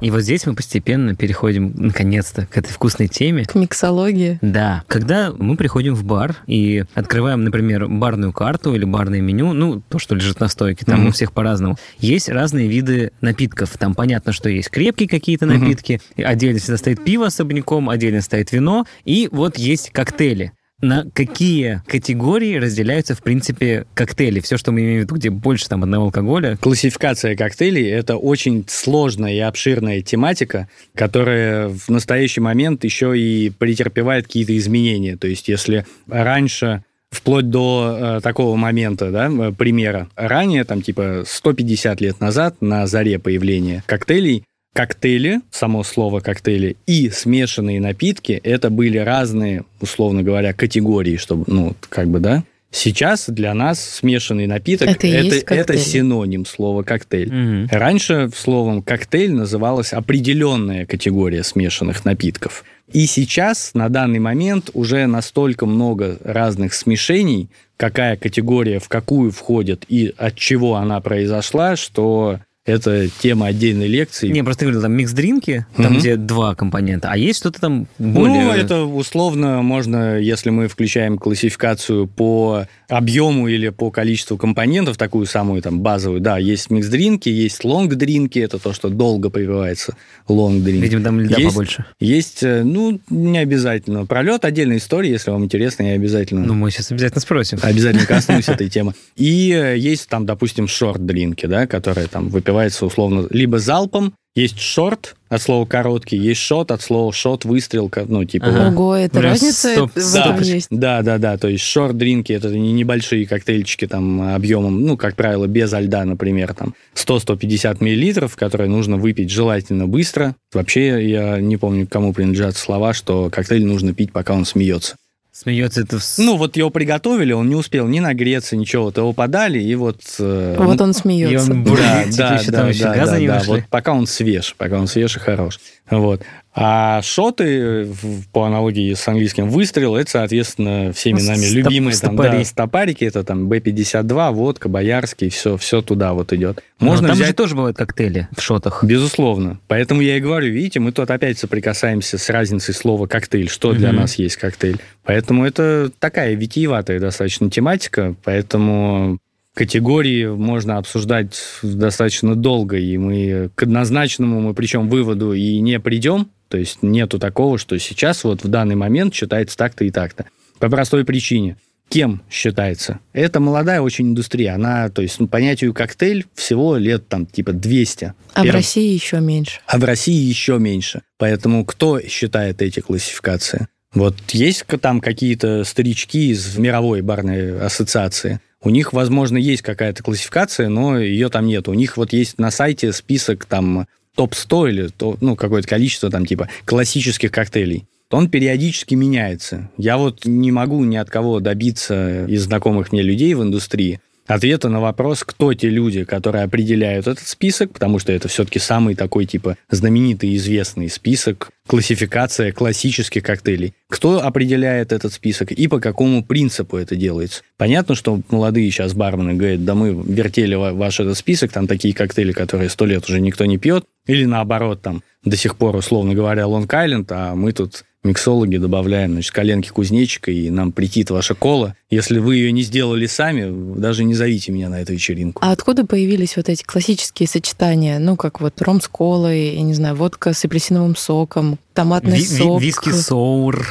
И вот здесь мы постепенно переходим, наконец-то, к этой вкусной теме. К миксологии. Да. Когда мы приходим в бар и открываем, например, барную карту или барное меню, ну, то, что лежит на стойке, там Мгм. у всех по-разному, есть разные виды напитков. Там понятно, что есть крепкие какие-то напитки, и отдельно всегда стоит пиво особняком, отдельно стоит вино, и вот есть коктейли. На какие категории разделяются, в принципе, коктейли? Все, что мы имеем в виду, где больше там одного алкоголя. Классификация коктейлей – это очень сложная и обширная тематика, которая в настоящий момент еще и претерпевает какие-то изменения. То есть если раньше вплоть до э, такого момента, да, э, примера. Ранее, там, типа, 150 лет назад, на заре появления коктейлей, коктейли, само слово коктейли, и смешанные напитки, это были разные, условно говоря, категории, чтобы, ну, как бы, да. Сейчас для нас смешанный напиток Это это, это синоним слова коктейль. Мгм. Раньше словом коктейль называлась определенная категория смешанных напитков. И сейчас, на данный момент, уже настолько много разных смешений, какая категория в какую входит и от чего она произошла, что это тема отдельной лекции. Не, просто говорил, там микс-дринки, там, Мгм. где два компонента, а есть что-то там более... Ну, это условно можно, если мы включаем классификацию по объему или по количеству компонентов, такую самую там базовую, да, есть микс-дринки, есть лонг-дринки, это то, что долго прививается, лонг-дринк. Видимо, там льда Есть- побольше. Есть, э, ну, не обязательно. Пролет отдельная история, если вам интересно, я обязательно... Ну, мы сейчас обязательно спросим. Обязательно коснусь этой темы. И э, есть там, допустим, шорт-дринки, да, которые там выпиваются условно либо залпом, есть шорт от слова короткий, есть шот от слова шот, выстрел, ка- ну, типа... Ага. вот. Ого, это Прям разница стоп- в этом Да, есть. да, да, да, то есть шорт-дринки это не небольшие коктейльчики там объемом, ну, как правило, без льда, например, там 100-150 миллилитров, которые нужно выпить желательно быстро. Вообще, я не помню, кому принадлежат слова, что коктейль нужно пить, пока он смеется. Смеется это... в- Ну, вот его приготовили, он не успел ни нагреться, ничего, вот его подали, и вот... э, Вот он И смеется. он да, типа, да, да, да, да, да. вышли. Вот пока он свеж, пока он свеж и хорош. Вот. А шоты, по аналогии с английским выстрел, это, соответственно, всеми Ну, нами стоп- любимые там, стопари. да, стопарики, это там Б-52, водка, Боярский, все, все туда вот идет. Но Можно там же взять... тоже бывают коктейли в шотах. Безусловно. Поэтому я и говорю, видите, мы тут опять соприкасаемся с разницей слова коктейль, что для Мгм. нас есть коктейль. Поэтому это такая витиеватая достаточно тематика, поэтому категории можно обсуждать достаточно долго, и мы к однозначному мы причем выводу и не придем, то есть нету такого, что сейчас вот в данный момент считается так-то и так-то. По простой причине. Кем считается? Это молодая очень индустрия. Она, то есть, ну, понятию коктейль всего лет там типа 200. А в Перв- России еще меньше. а в России еще меньше. Поэтому кто считает эти классификации? Вот есть там какие-то старички из мировой барной ассоциации. У них, возможно, есть какая-то классификация, но ее там нет. У них вот есть на сайте список там топ-100 или то, ну, какое-то количество там типа классических коктейлей. Он периодически меняется. Я вот не могу ни от кого добиться из знакомых мне людей в индустрии ответа на вопрос, кто те люди, которые определяют этот список, потому что это все-таки самый такой, типа, знаменитый известный список, классификация классических коктейлей. Кто определяет этот список и по какому принципу это делается? Понятно, что молодые сейчас бармены говорят, да мы вертели ва- ваш этот список, там такие коктейли, которые сто лет уже никто не пьет, или наоборот, там до сих пор, условно говоря, лонг-айленд, а мы тут миксологи добавляем, значит, коленки кузнечика, и нам притит ваша кола. Если вы ее не сделали сами, даже не зовите меня на эту вечеринку. А откуда появились вот эти классические сочетания? Ну, как вот ром с колой, я не знаю, водка с апельсиновым соком, томатный Ви- сок. Виски соур.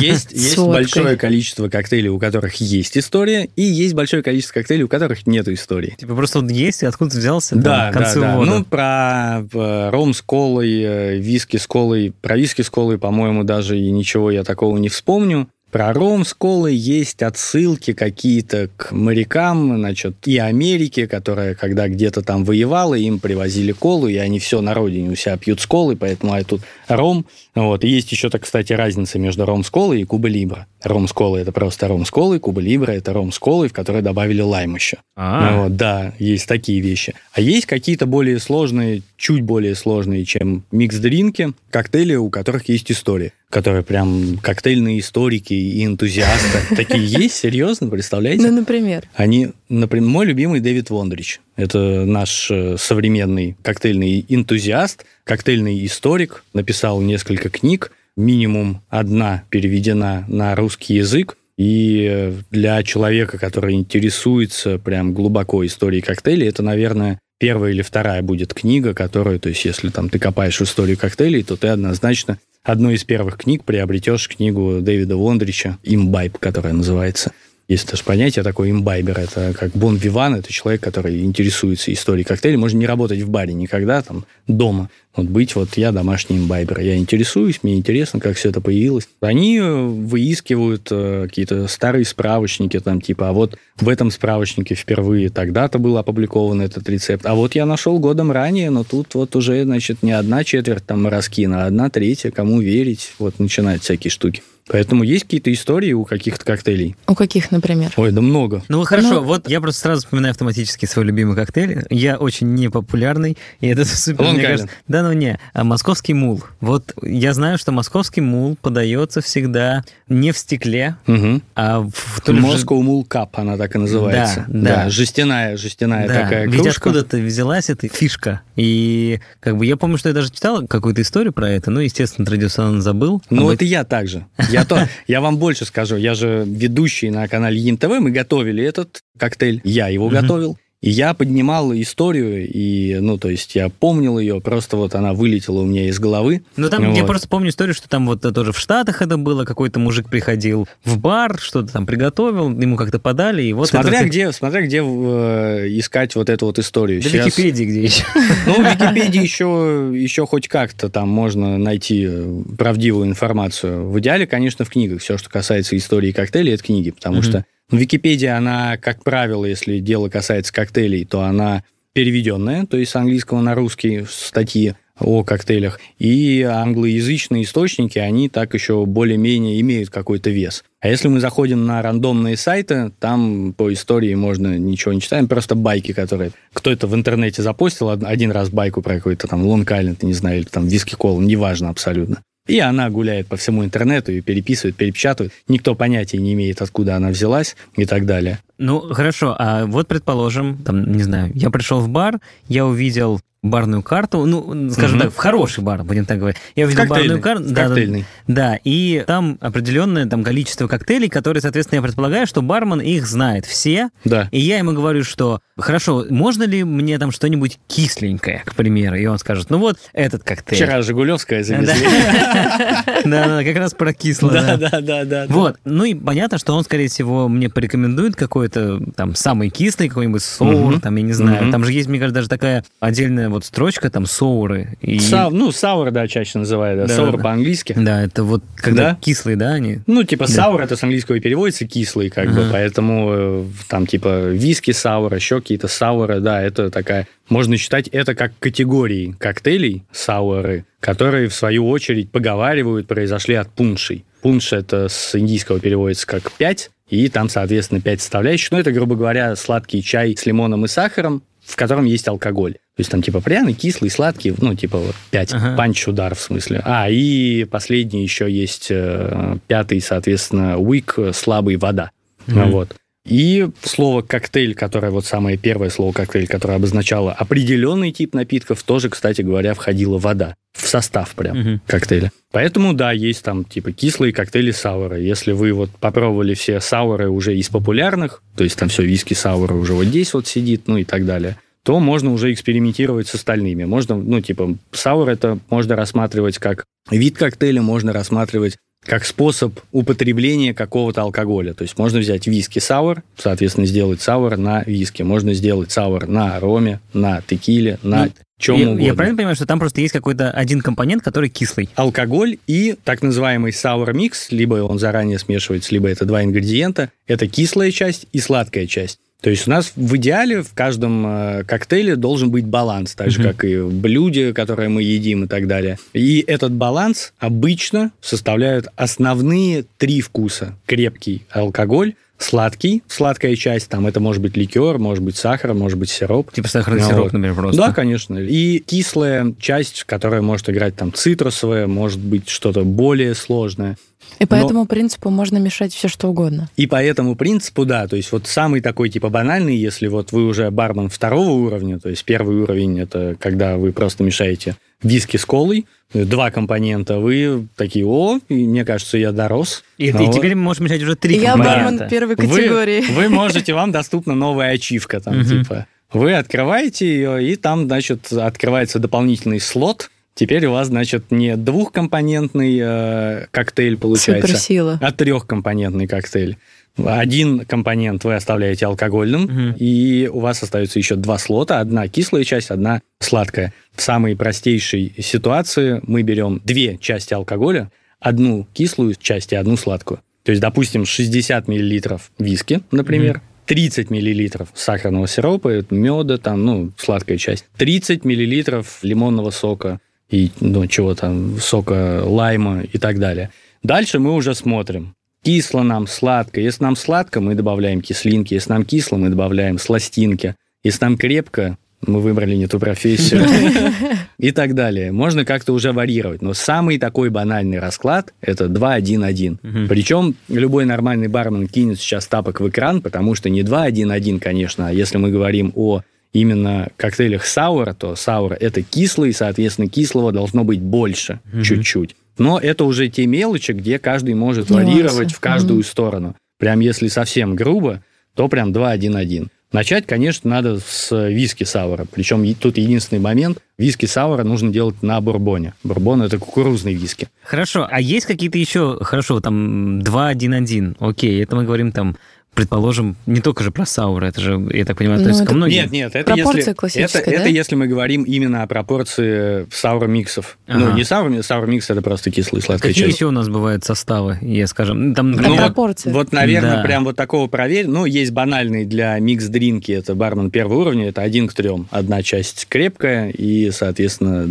Есть, есть большое количество коктейлей, у которых есть история, и есть большое количество коктейлей, у которых нет истории. Типа просто вот есть, и откуда взялся там, Да, концу да, да. года. Ну, про э, ром с колой, э, виски с колой, про виски с колой, по-моему, даже и ничего я такого не вспомню. Про ром с колой есть отсылки какие-то к морякам, значит, и Америке, которая, когда где-то там воевала, им привозили колу, и они все на родине у себя пьют с колой, поэтому а тут ром. Вот. И есть еще, так, кстати, разница между ром с колой и Куба Либра. Ром с колой – это просто ром с колой, Куба Либра – это ром с колой, в который добавили лайм еще. А, вот, да, есть такие вещи. А есть какие-то более сложные, чуть более сложные, чем микс-дринки, коктейли, у которых есть история. Которые прям коктейльные историки и энтузиасты. Такие есть? Серьезно? Представляете? Ну, например. Они, например, мой любимый Дэвид Вондрич. Это наш э, современный коктейльный энтузиаст, коктейльный историк. Написал несколько книг. Минимум одна переведена на русский язык. И э, для человека, который интересуется прям глубоко историей коктейлей, это, наверное, первая или вторая будет книга, которую, то есть, если там ты копаешь в историю коктейлей, то ты однозначно одной из первых книг приобретешь книгу Дэвида Вондрича «Имбайб», которая называется. Есть тоже понятие такое имбайбер. Это как бон виван, это человек, который интересуется историей коктейлей. Можно не работать в баре никогда, там, дома. Вот быть, вот я домашний имбайбер. Я интересуюсь, мне интересно, как все это появилось. Они э, выискивают э, какие-то старые справочники, там, типа, а вот в этом справочнике впервые тогда-то был опубликован этот рецепт. А вот я нашел годом ранее, но тут вот уже, значит, не одна четверть там раскина, а одна третья, кому верить. Вот начинают всякие штуки. Поэтому есть какие-то истории у каких-то коктейлей? У каких, например? Ой, да много. Ну хорошо, вот я просто сразу вспоминаю автоматически свой любимый коктейль. Я очень непопулярный, и это супер, Лонг мне кажется. Да, ну не. А московский мул. Вот я знаю, что московский мул подается всегда не в стекле, Угу. а в Moscow Mule Cup, она так и называется. Да, да. Жестяная, жестяная Да, такая ведь кружка. откуда-то взялась эта фишка. И как бы я помню, что я даже читал какую-то историю про это, ну, естественно, традиционно забыл. Ну, это я также. Я, то, я вам больше скажу. Я же ведущий на канале ЕНТВ. Мы готовили этот коктейль. Я его готовил. И я поднимал историю, и, ну, то есть я помнил ее, просто вот она вылетела у меня из головы. Ну, там, я Вот. просто помню историю, что там вот тоже в Штатах это было, какой-то мужик приходил в бар, что-то там приготовил, ему как-то подали, и вот смотря, это... где, смотря где э, искать вот эту вот историю. Да в Сейчас- Википедии где еще. Ну, в Википедии еще, еще хоть как-то там можно найти э, правдивую информацию. В идеале, конечно, в книгах. Все, что касается истории коктейлей, это книги, потому Мгм. что Википедия, она, как правило, если дело касается коктейлей, то она переведенная, то есть с английского на русский статьи о коктейлях. И англоязычные источники, они так еще более-менее имеют какой-то вес. А если мы заходим на рандомные сайты, там по истории можно ничего не читаем, просто байки, которые... Кто это в интернете запостил од- один раз байку про какой-то там Лонг Айленд, не знаю, или там Виски Кол, неважно абсолютно. И она гуляет по всему интернету и переписывает, перепечатывает. Никто понятия не имеет, откуда она взялась и так далее. Ну, хорошо, а вот, предположим, там, не знаю, я пришел в бар, я увидел барную карту, ну, скажем Мгм. так, в хороший бар, будем так говорить. Я увидел барную карту. да, да, коктейльный. Да, и там определенное там количество коктейлей, которые, соответственно, я предполагаю, что бармен их знает все. Да. И я ему говорю, что хорошо, можно ли мне там что-нибудь кисленькое, к примеру? И он скажет, ну вот этот коктейль. Вчера Жигулевская завезли. Да, как раз про кислое. Да, да. да. Вот, ну и понятно, что он, скорее всего, мне порекомендует какой-то там самый кислый, какой-нибудь Мгм. там, я не знаю. Там же есть, мне кажется, даже такая отдельная вот строчка, там, соуры. И... Сау- ну, саур, да, чаще называют, да, Да, саур да. по-английски. Да, это вот когда Да? кислые, да, они? Ну, типа Да. саур это с английского и переводится кислый, как бы, Ага. поэтому э, там типа виски саур, еще какие-то сауры, да, это такая, можно считать это как категории коктейлей сауры, которые в свою очередь поговаривают, произошли от пуншей. Пунш это с индийского переводится как пять, и там, соответственно, пять составляющих. Ну, это, грубо говоря, сладкий чай с лимоном и сахаром, в котором есть алкоголь. То есть там типа пряный, кислый, сладкий, ну, типа вот пять. Ага. Панч-удар, в смысле. А, и последний еще есть э, пятый, соответственно, уик, э, слабый вода. Мгм. Вот. И слово коктейль, которое вот самое первое слово коктейль, которое обозначало определенный тип напитков, тоже, кстати говоря, входила вода в состав прям Мгм. коктейля. Поэтому, да, есть там типа кислые коктейли сауры. Если вы вот попробовали все сауры уже из популярных, то есть там все виски сауры уже вот здесь вот сидит, ну и так далее, то можно уже экспериментировать с остальными. Можно, ну, типа, саур это можно рассматривать как вид коктейля, можно рассматривать как способ употребления какого-то алкоголя. То есть можно взять виски саур, соответственно, сделать саур на виске. Можно сделать саур на роме, на текиле, на Ну, чем я, угодно. я правильно понимаю, что там просто есть какой-то один компонент, который кислый? Алкоголь и так называемый sour микс, либо он заранее смешивается, либо это два ингредиента. Это кислая часть и сладкая часть. То есть у нас в идеале в каждом э, коктейле должен быть баланс, так же, Мгм. как и в блюде, которое мы едим и так далее. И этот баланс обычно составляют основные три вкуса. Крепкий алкоголь, сладкий, сладкая часть, там это может быть ликер, может быть сахар, может быть сироп. Типа сахарный Ну, сироп, вот. например, просто. Да, конечно. И кислая часть, которая может играть там цитрусовая, может быть что-то более сложное. И по этому принципу можно мешать все что угодно. И по этому принципу, да, то есть вот самый такой типа банальный, если вот вы уже бармен второго уровня, то есть первый уровень это когда вы просто мешаете виски с колой, два компонента, вы такие, о, и мне кажется, я дорос. И, Ну и вот. теперь можешь мешать уже три Я компонента. бармен первой Вы- категории. Вы, можете, вам доступна новая ачивка там, типа. Вы открываете ее, и там, значит, открывается дополнительный слот. Теперь у вас, значит, не двухкомпонентный э, коктейль получается, Суперсила. а трехкомпонентный коктейль. Один компонент вы оставляете алкогольным, Мгм. и у вас остается еще два слота. Одна кислая часть, одна сладкая. В самой простейшей ситуации мы берем две части алкоголя, одну кислую часть и одну сладкую. То есть, допустим, 60 миллилитров виски, например, 30 миллилитров сахарного сиропа, меда, там, ну, сладкая часть, 30 миллилитров лимонного сока и, ну, чего там, сока лайма и так далее. Дальше мы уже смотрим, кисло нам, сладко. Если нам сладко, мы добавляем кислинки. Если нам кисло, мы добавляем сластинки. Если нам крепко, мы выбрали не ту профессию. И так далее. Можно как-то уже варьировать. Но самый такой банальный расклад – это 2-1-1. Мгм. Причем любой нормальный бармен кинет сейчас тапок в экран, потому что не 2-1-1, конечно, а если мы говорим о именно коктейлях саура, то саура – это кислый, соответственно, кислого должно быть больше Мгм. чуть-чуть. Но это уже те мелочи, где каждый может Нюансы. варьировать в каждую Мгм. сторону. Прям если совсем грубо, то прям 2-1-1. Начать, конечно, надо с виски саура. Причем тут единственный момент. Виски саура нужно делать на бурбоне. Бурбон – это кукурузный виски. Хорошо, а есть какие-то еще, хорошо, там 2-1-1, окей, это мы говорим там, предположим, не только же про саура, это же, я так понимаю, Ну, относится это- ко многим. Нет, нет, это Пропорция если, классическая, это, да? это если мы говорим именно о пропорции саура-миксов. Ну, Ага. не саура, саура-микс – это просто кислый и сладкая Какие часть. еще у нас бывают составы, я скажем, там, А Ну, например, вот, пропорции? вот, наверное, Да. прям вот такого проверь. Ну, есть банальный для микс-дринки, это бармен первого уровня, это один к трем. Одна часть крепкая и, соответственно,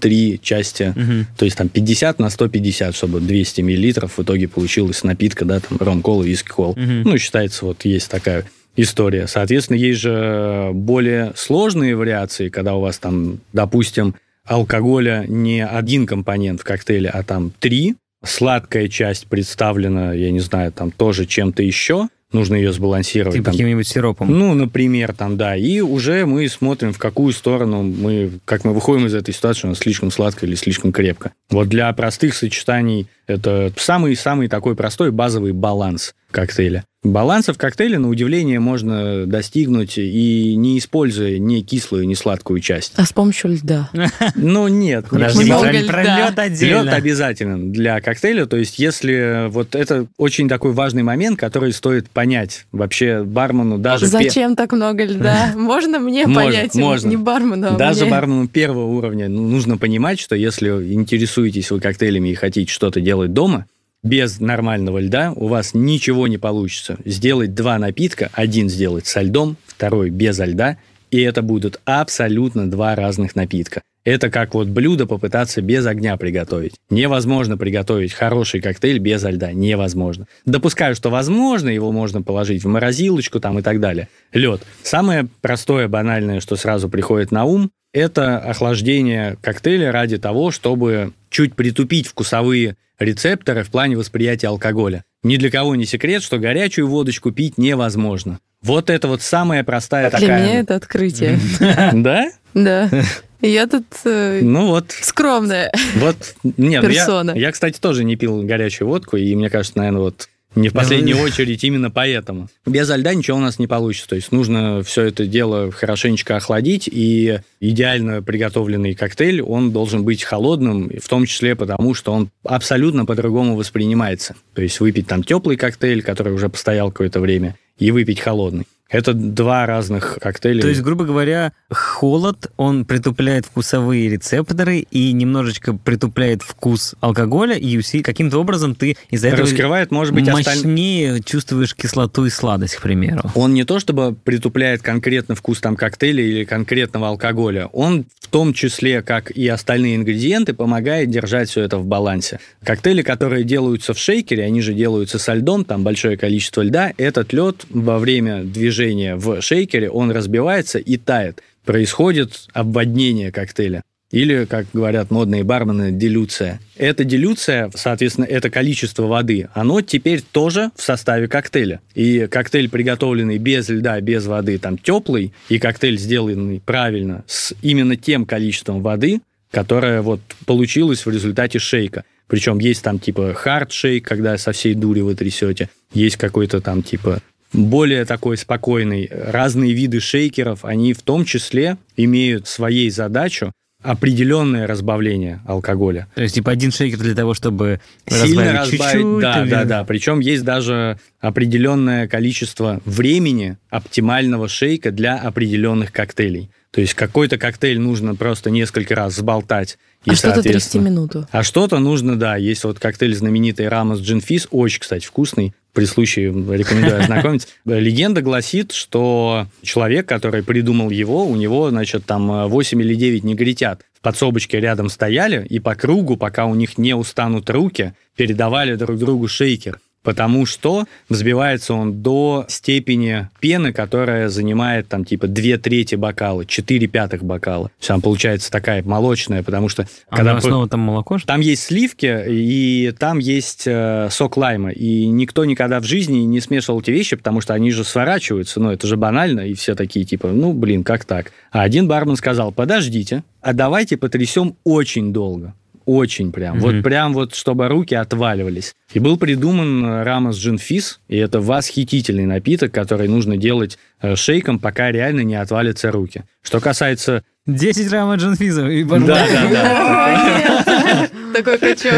три части, Мгм. то есть там 50 на 150, чтобы 200 миллилитров в итоге получилось напитка, да, там ром-кола, виски-кол. Мгм. Ну, считается, вот есть такая история. Соответственно, есть же более сложные вариации, когда у вас там, допустим, алкоголя не один компонент в коктейле, а там три. Сладкая часть представлена, я не знаю, там тоже чем-то еще. Нужно ее сбалансировать. типа каким-нибудь сиропом. ну, например, там, да. И уже мы смотрим, в какую сторону мы, как мы выходим из этой ситуации, у нас слишком сладко или слишком крепко. Вот для простых сочетаний это самый-самый такой простой базовый баланс коктейля. Баланса в коктейле, на удивление, можно достигнуть и не используя ни кислую, ни сладкую часть. А с помощью льда. Ну, нет. Подожди, про- лед Лед отдельно. обязателен для коктейля. То есть, если вот это очень такой важный момент, который стоит понять вообще бармену даже Зачем так много льда? Можно мне понять? можно. Не бармену, а Даже бармену первого уровня ну, нужно понимать, что если интересуетесь вы коктейлями и хотите что-то делать дома, без нормального льда у вас ничего не получится. Сделать два напитка, один сделать со льдом, второй без льда, и это будут абсолютно два разных напитка. Это как вот блюдо попытаться без огня приготовить. Невозможно приготовить хороший коктейль без льда. Невозможно. Допускаю, что возможно, его можно положить в морозилочку там и так далее. Лед. Самое простое, банальное, что сразу приходит на ум, это охлаждение коктейля ради того, чтобы чуть притупить вкусовые рецепторы в плане восприятия алкоголя. Ни для кого не секрет, что горячую водочку пить невозможно. Вот это вот самая простая Для такая... меня это открытие. Да? Да. Я тут э, Ну вот, скромная. вот, нет, ну я, Персона. я, кстати, тоже не пил горячую водку, и мне кажется, наверное, вот не в последнюю очередь именно поэтому. Без льда ничего у нас не получится. То есть нужно все это дело хорошенечко охладить, и идеально приготовленный коктейль, он должен быть холодным, в том числе потому, что он абсолютно по-другому воспринимается. То есть выпить там теплый коктейль, который уже постоял какое-то время, и выпить холодный. Это два разных коктейля. То есть, грубо говоря, холод, он притупляет вкусовые рецепторы и немножечко притупляет вкус алкоголя, и каким-то образом ты из-за этого раскрывает, может быть, осталь- мощнее чувствуешь кислоту и сладость, к примеру. Он не то чтобы притупляет конкретно вкус там коктейля или конкретного алкоголя, он в том числе, как и остальные ингредиенты, помогает держать все это в балансе. Коктейли, которые делаются в шейкере, они же делаются со льдом, там большое количество льда, этот лед во время движения в шейкере, он разбивается и тает. Происходит обводнение коктейля. Или, как говорят модные бармены, делюция. Эта делюция, соответственно, это количество воды, оно теперь тоже в составе коктейля. И коктейль, приготовленный без льда, без воды, там теплый, и коктейль, сделанный правильно, с именно тем количеством воды, которое вот получилось в результате шейка. Причем есть там типа хард шейк, когда со всей дури вы трясете. Есть какой-то там типа более такой спокойный. Разные виды шейкеров, они в том числе имеют своей задачу определенное разбавление алкоголя. То есть, типа, один шейкер для того, чтобы Сильно разбавить разбавить, чуть-чуть, да, или- да, да. Причем есть даже определенное количество времени оптимального шейка для определенных коктейлей. То есть какой-то коктейль нужно просто несколько раз сболтать. И, А что-то трясти соответственно, минуту. А что-то нужно, да. Есть вот коктейль знаменитый Рамос Джинфис, очень, кстати, вкусный. При случае рекомендую ознакомиться. Легенда гласит, что человек, который придумал его, у него, значит, там 8 или 9 негритят в подсобочке рядом стояли и по кругу, пока у них не устанут руки, передавали друг другу шейкер. Потому что взбивается он до степени пены, которая занимает там типа две трети бокала, 4 пятых бокала. То есть она получается такая молочная, потому что... А когда основа там молоко, что там есть сливки, и там есть э, сок лайма. И никто никогда в жизни не смешивал эти вещи, потому что они же сворачиваются. Ну, это же банально. И все такие, типа, ну, блин, как так? А один бармен сказал, подождите, а давайте потрясем очень долго. Очень прям. Мгм. Вот прям вот, чтобы руки отваливались. И был придуман э, Рамос Джинфис, и это восхитительный напиток, который нужно делать э, шейком, пока реально не отвалятся руки. Что касается... 10 грамм джинфиза и Да, да, да. Такой качок.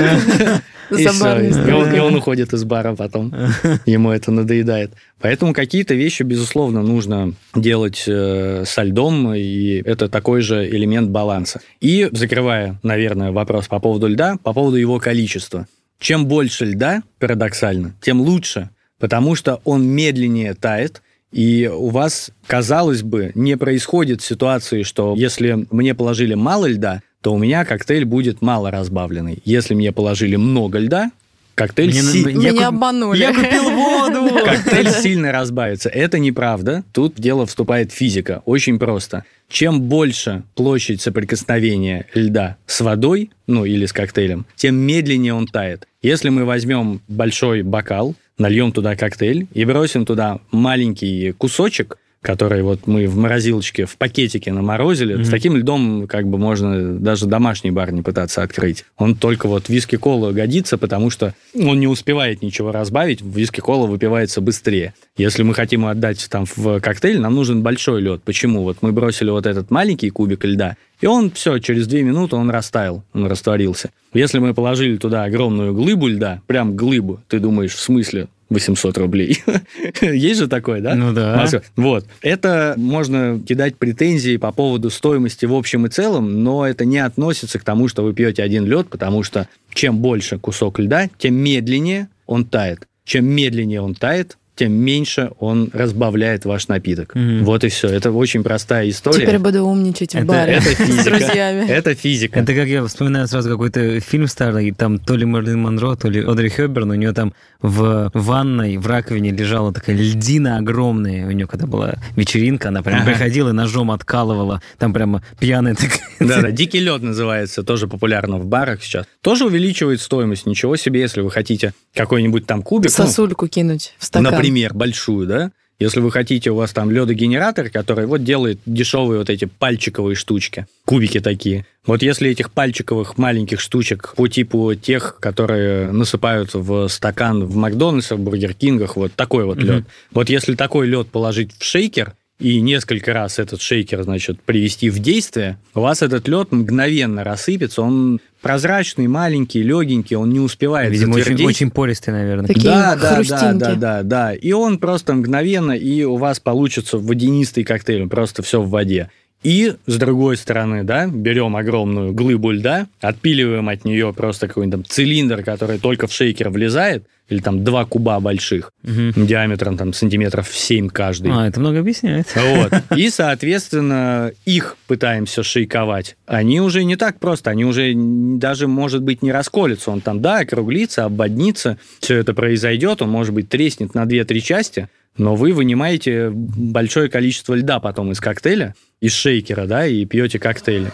И, он уходит из бара потом. Ему это надоедает. Поэтому какие-то вещи, безусловно, нужно делать э, со льдом, и это такой же элемент баланса. И, закрывая, наверное, вопрос по поводу льда, по поводу его количества. Чем больше льда, парадоксально, тем лучше, потому что он медленнее тает, и у вас, казалось бы, не происходит ситуации, что если мне положили мало льда, то у меня коктейль будет мало разбавленный. Если мне положили много льда, коктейль Мне си- я Меня куп- обманули. Я купил воду! Коктейль сильно разбавится. Это неправда. Тут в дело вступает физика. Очень просто. Чем больше площадь соприкосновения льда с водой, ну или с коктейлем, тем медленнее он тает. Если мы возьмем большой бокал, нальем туда коктейль и бросим туда маленький кусочек, который вот мы в морозилочке, в пакетике наморозили, Мгм. с таким льдом как бы можно даже домашний бар не пытаться открыть. Он только вот виски-кола годится, потому что он не успевает ничего разбавить, виски-кола выпивается быстрее. Если мы хотим отдать там в коктейль, нам нужен большой лед. Почему? Вот мы бросили вот этот маленький кубик льда, и он все, через две минуты он растаял, он растворился. Если мы положили туда огромную глыбу льда, прям глыбу, ты думаешь, в смысле 800 рублей? Есть же такое, да? Ну да. Москва. Вот. Это можно кидать претензии по поводу стоимости в общем и целом, но это не относится к тому, что вы пьете один лед, потому что чем больше кусок льда, тем медленнее он тает. Чем медленнее он тает, тем меньше он разбавляет ваш напиток. Мгм. Вот и все. Это очень простая история. Теперь буду умничать в Это- баре это с физика. друзьями. Это физика. Это как я вспоминаю сразу какой-то фильм старый, там то ли Мерлин Монро, то ли Одри Хёбберн, у нее там в ванной, в раковине лежала такая льдина огромная, у нее когда была вечеринка, она прям Ага. приходила и ножом откалывала, там прямо пьяная такая. Да, да, дикий лед называется, тоже популярно в барах сейчас. Тоже увеличивает стоимость. Ничего себе, если вы хотите какой-нибудь там кубик. ну, Сосульку кинуть в стакан. Например, большую, да? Если вы хотите, у вас там ледогенератор, который вот делает дешевые вот эти пальчиковые штучки, кубики такие. Вот если этих пальчиковых маленьких штучек по типу тех, которые насыпают в стакан в Макдональдсах, Бургер Кингах, вот такой вот Мгм. лед. Вот если такой лед положить в шейкер и несколько раз этот шейкер, значит, привести в действие, у вас этот лед мгновенно рассыпется, он прозрачный, маленький, легенький, он не успевает Видимо, очень, очень пористый, наверное. Такие да, да, да, да, да, да. И он просто мгновенно, и у вас получится водянистый коктейль, просто все в воде. И с другой стороны, да, берем огромную глыбу льда, отпиливаем от нее просто какой-нибудь там цилиндр, который только в шейкер влезает, или там два куба больших, Мгм. диаметром там сантиметров 7 каждый. А, это много объясняет. Вот. И, соответственно, их пытаемся шейковать. Они уже не так просто, они уже даже, может быть, не расколются. Он там, да, округлится, обводнится, все это произойдет, он, может быть, треснет на 2-3 части, но вы вынимаете большое количество льда потом из коктейля, из шейкера, да, и пьете коктейли.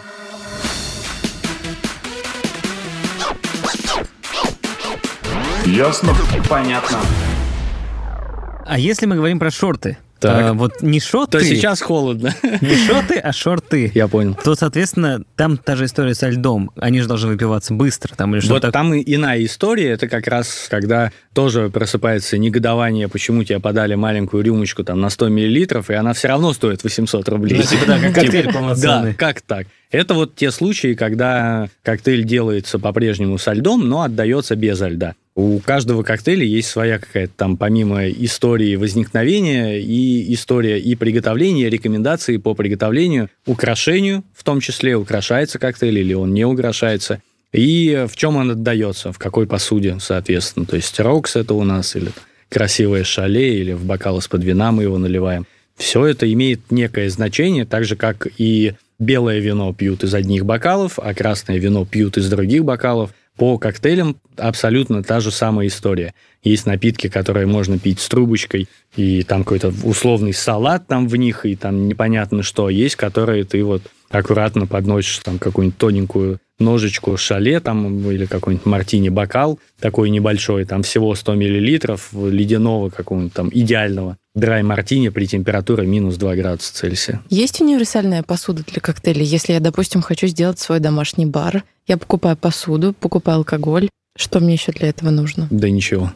Ясно? Понятно. А если мы говорим про шорты? Так. а, вот не шоты, То сейчас холодно. не шоты, а шорты. Я понял. То, соответственно, там та же история со льдом. Они же должны выпиваться быстро. Там, или Вот там и иная история, это как раз, когда тоже просыпается негодование, почему тебе подали маленькую рюмочку там на 100 миллилитров, и она все равно стоит 800 рублей. Ну, типа, да, как коктейль полноценный. Да, как так? Это вот те случаи, когда коктейль делается по-прежнему со льдом, но отдается без льда. У каждого коктейля есть своя какая-то там, помимо истории возникновения, и история и приготовления, рекомендации по приготовлению, украшению, в том числе украшается коктейль или он не украшается, и в чем он отдается, в какой посуде, соответственно. То есть рокс это у нас, или красивое шале, или в бокал из-под вина мы его наливаем. Все это имеет некое значение, так же, как и белое вино пьют из одних бокалов, а красное вино пьют из других бокалов. По коктейлям абсолютно та же самая история. Есть напитки, которые можно пить с трубочкой, и там какой-то условный салат там в них, и там непонятно что. Есть, которые ты вот аккуратно подносишь там какую-нибудь тоненькую ножечку шале там или какой-нибудь мартини-бокал такой небольшой, там всего 100 миллилитров ледяного какого-нибудь там идеального драй-мартини при температуре минус 2 градуса Цельсия. Есть универсальная посуда для коктейлей? Если я, допустим, хочу сделать свой домашний бар, я покупаю посуду, покупаю алкоголь. Что мне еще для этого нужно? Да ничего.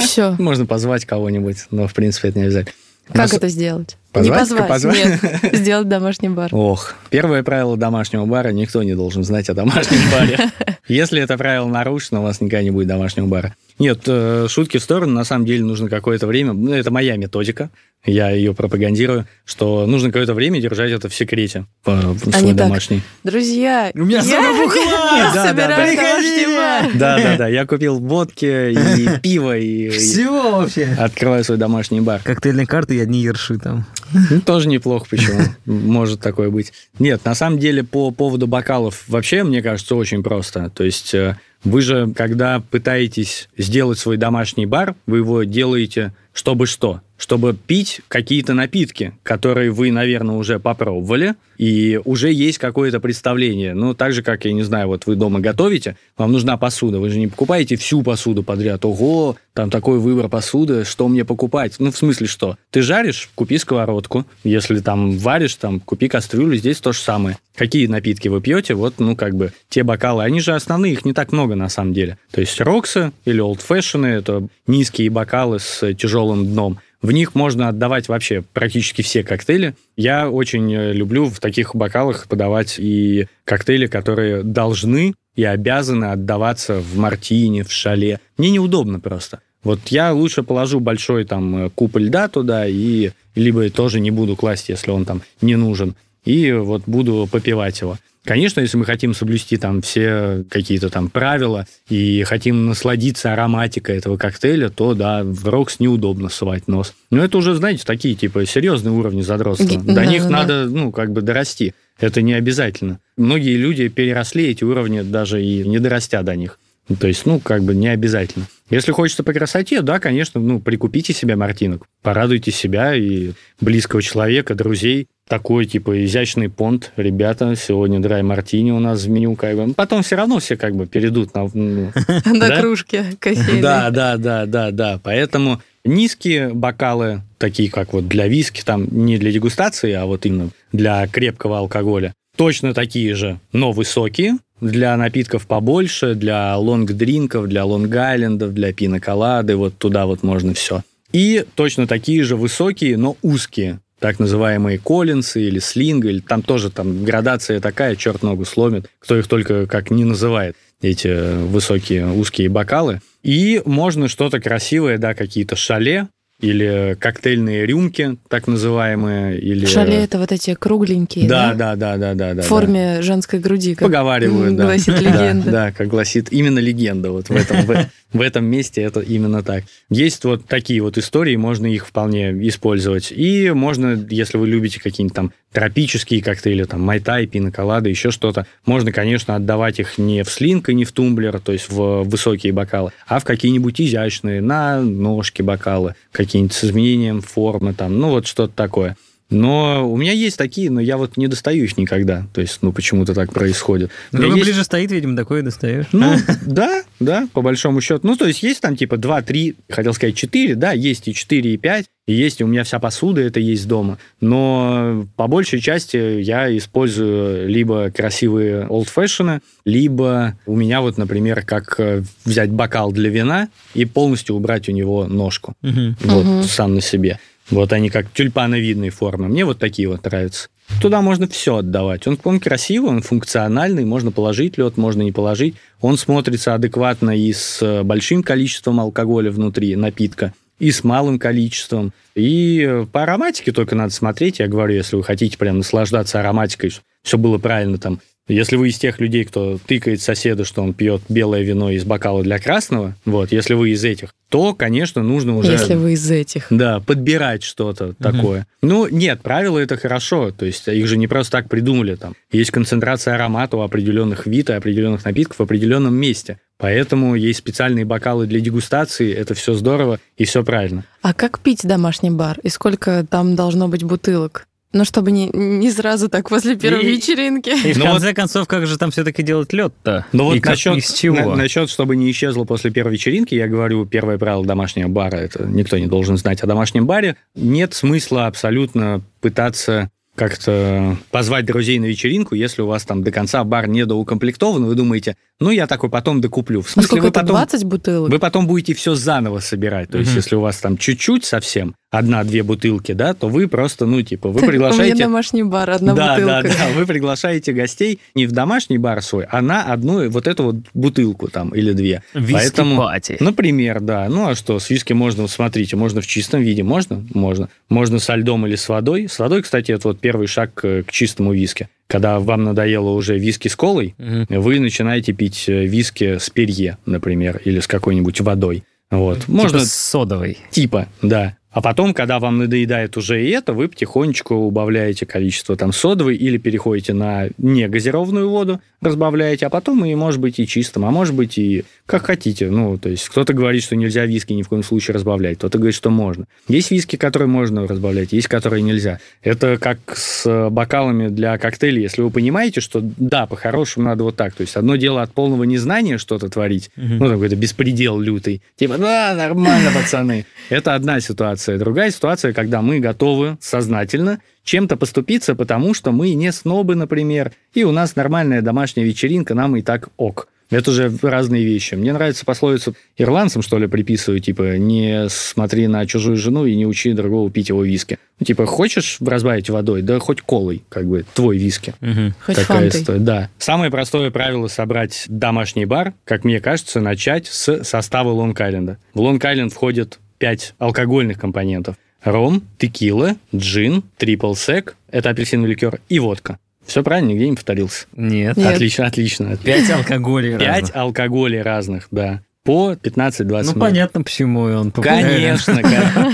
Все. Можно позвать кого-нибудь, но, в принципе, это не обязательно. Как это сделать? Позвать? Не позвать, Позвать? нет. Сделать домашний бар. Ох, первое правило домашнего бара – никто не должен знать о домашнем баре. Если это правило нарушено, у вас никогда не будет домашнего бара. Нет, э, шутки в сторону, на самом деле нужно какое-то время, ну, это моя методика, я ее пропагандирую, что нужно какое-то время держать это в секрете, А свой не так. домашний. Друзья, У меня я бухла! Да, да, да. домашний бар. Да-да-да, я купил водки и пиво, и и Все вообще. открываю свой домашний бар. Коктейльные карты и одни ерши там. Ну, тоже неплохо, почему? Может такое быть. Нет, на самом деле, по поводу бокалов вообще, мне кажется, очень просто. То есть э, вы же, когда пытаетесь сделать свой домашний бар, вы его делаете чтобы что? Чтобы пить какие-то напитки, которые вы, наверное, уже попробовали, и уже есть какое-то представление. Ну, так же, как, я не знаю, вот вы дома готовите, вам нужна посуда, вы же не покупаете всю посуду подряд. Ого, там такой выбор посуды, что мне покупать? Ну, в смысле что? Ты жаришь, купи сковородку. Если там варишь, там, купи кастрюлю, здесь то же самое. Какие напитки вы пьете? Вот, ну, как бы, те бокалы, они же основные, их не так много на самом деле. То есть роксы или олдфэшены, это низкие бокалы с тяжелым дном. В них можно отдавать вообще практически все коктейли. Я очень э, люблю в таких бокалах подавать и коктейли, которые должны и обязаны отдаваться в мартине, в шале. Мне неудобно просто. Вот я лучше положу большой там э, куб льда туда и либо тоже не буду класть, если он там не нужен, и вот буду попивать его. Конечно, если мы хотим соблюсти там все какие-то там правила и хотим насладиться ароматикой этого коктейля, то да, в рокс неудобно совать нос. Но это уже, знаете, такие типа серьезные уровни задротства. До да, них да. надо, ну, как бы дорасти. Это не обязательно. Многие люди переросли эти уровни, даже и не дорастя до них. Ну, То есть, ну, как бы не обязательно. Если хочется по красоте, да, конечно, ну, прикупите себе мартинок, порадуйте себя и близкого человека, друзей. Такой, типа, изящный понт. Ребята, сегодня драй мартини у нас в меню, как бы. Потом все равно все, как бы, перейдут на... ну, На кружке кофейной. да, да, да, да, да. Поэтому низкие бокалы, такие как вот для виски, там не для дегустации, а вот именно для крепкого алкоголя, точно такие же, но высокие. Для напитков побольше, для лонг-дринков, для лонг-айлендов, для пиноколады, вот туда вот можно все. И точно такие же высокие, но узкие. так называемые Коллинсы или Слинг, или там тоже там градация такая, черт ногу сломит, кто их только как не называет, эти высокие узкие бокалы. И можно что-то красивое, да, какие-то шале, или коктейльные рюмки, так называемые, или... Шале это вот эти кругленькие, да? да? Да, да, да, да, да. В форме женской груди. Как Поговаривают, да. гласит Да, легенда. Да, как гласит именно легенда. Вот в этом, в, в этом месте это именно так. Есть вот такие вот истории, можно их вполне использовать. И можно, если вы любите какие-нибудь там тропические коктейли, там майтай, пиноколада, еще что-то, можно, конечно, отдавать их не в слинг и не в тумблер, то есть в высокие бокалы, а в какие-нибудь изящные, на ножки бокалы, какие-нибудь с изменением формы, там, ну вот что-то такое. Но у меня есть такие, но я вот не достаю их никогда. То есть, ну, почему-то так происходит. У меня Друг есть- ближе стоит, видимо, такое достаешь. ну, да, да, по большому счету. Ну, то есть есть там типа 2, 3, хотел сказать 4, да, есть и 4, и 5, и есть и у меня вся посуда, это есть дома. Но по большей части я использую либо красивые олдфэшены, либо у меня вот, например, как э, взять бокал для вина и полностью убрать у него ножку. Мгм. Вот, Мгм. сам на себе. Вот они как тюльпановидные формы. Мне вот такие вот нравятся. Туда можно все отдавать. Он, он красивый, он функциональный, можно положить лед, можно не положить. Он смотрится адекватно и с э, большим количеством алкоголя внутри напитка, и с малым количеством. И э, по ароматике только надо смотреть. Я говорю, если вы хотите прям наслаждаться ароматикой, все было правильно там. Если вы из тех людей, кто тыкает соседа, что он пьет белое вино из бокала для красного, вот, если вы из этих, то, конечно, нужно уже... Если вы из этих. Да, подбирать что-то такое. Ну, нет, правила это хорошо. То есть их же не просто так придумали. Там есть концентрация аромата у определенных вид и определенных напитков в определенном месте. Поэтому есть специальные бокалы для дегустации. Это все здорово и все правильно. А как пить домашний бар? И сколько там должно быть бутылок? Ну, чтобы не, не сразу так после первой И- вечеринки. И в Ну конце концов, как же там все-таки делать лед-то? Но вот И как- насчет, из чего? на- насчет, чтобы не исчезло после первой вечеринки, я говорю, первое правило домашнего бара, это никто не должен знать о домашнем баре. Нет смысла абсолютно пытаться как-то позвать друзей на вечеринку, если у вас там до конца бар не доукомплектован, вы думаете, ну, я такой потом докуплю. В Ну, смысле, сколько вы это, потом... 20 бутылок? Вы потом будете все заново собирать. То есть, Мгм. если у вас там чуть-чуть совсем, одна-две бутылки, да, то вы просто, ну, типа, вы У меня приглашаете... домашний бар, одна да, бутылка. да, да. Вы приглашаете гостей не в домашний бар свой, а на одну вот эту вот бутылку там или две. Виски- party. Например, да. Ну а что, с виски можно, вот смотрите, можно в чистом виде, можно? Можно. Можно со льдом или с водой. С водой, кстати, это вот первый шаг к, чистому виски. Когда вам надоело уже виски с колой, Мгм. вы начинаете пить э, виски с перье, например, или с какой-нибудь водой. Вот. Можно Типа с содовой. Типа, да. А потом, когда вам надоедает уже и это, вы потихонечку убавляете количество там содовой или переходите на негазированную воду, разбавляете, а потом и может быть и чистым, а может быть и как хотите. Ну, то есть кто-то говорит, что нельзя виски ни в коем случае разбавлять, кто-то говорит, что можно. Есть виски, которые можно разбавлять, есть, которые нельзя. Это как с бокалами для коктейлей. Если вы понимаете, что да, по-хорошему надо вот так. То есть одно дело от полного незнания что-то творить, Мгм. ну, какой-то беспредел лютый. Типа, да, нормально, пацаны. Это одна ситуация. Другая ситуация, когда мы готовы сознательно чем-то поступиться, потому что мы не снобы, например, и у нас нормальная домашняя вечеринка, нам и так ок. Это же разные вещи. Мне нравится пословицу ирландцам, что ли, приписываю, типа, не смотри на чужую жену и не учи другого пить его виски. Ну, типа, хочешь разбавить водой, да хоть колой, как бы, твой виски. Мгм. Хоть Такая фантой. история, да. Самое простое правило собрать домашний бар, как мне кажется, начать с состава Лонг-Айленда. В Лонг-Айленд входит 5 алкогольных компонентов. Ром, текила, джин, трипл сек, это апельсиновый ликер, и водка. Все правильно, нигде не повторился. Нет. Нет. Отлично, отлично. Пять алкоголей 5 разных. алкоголей разных, да. По 15-20 Ну, минут. понятно, почему он. Конечно,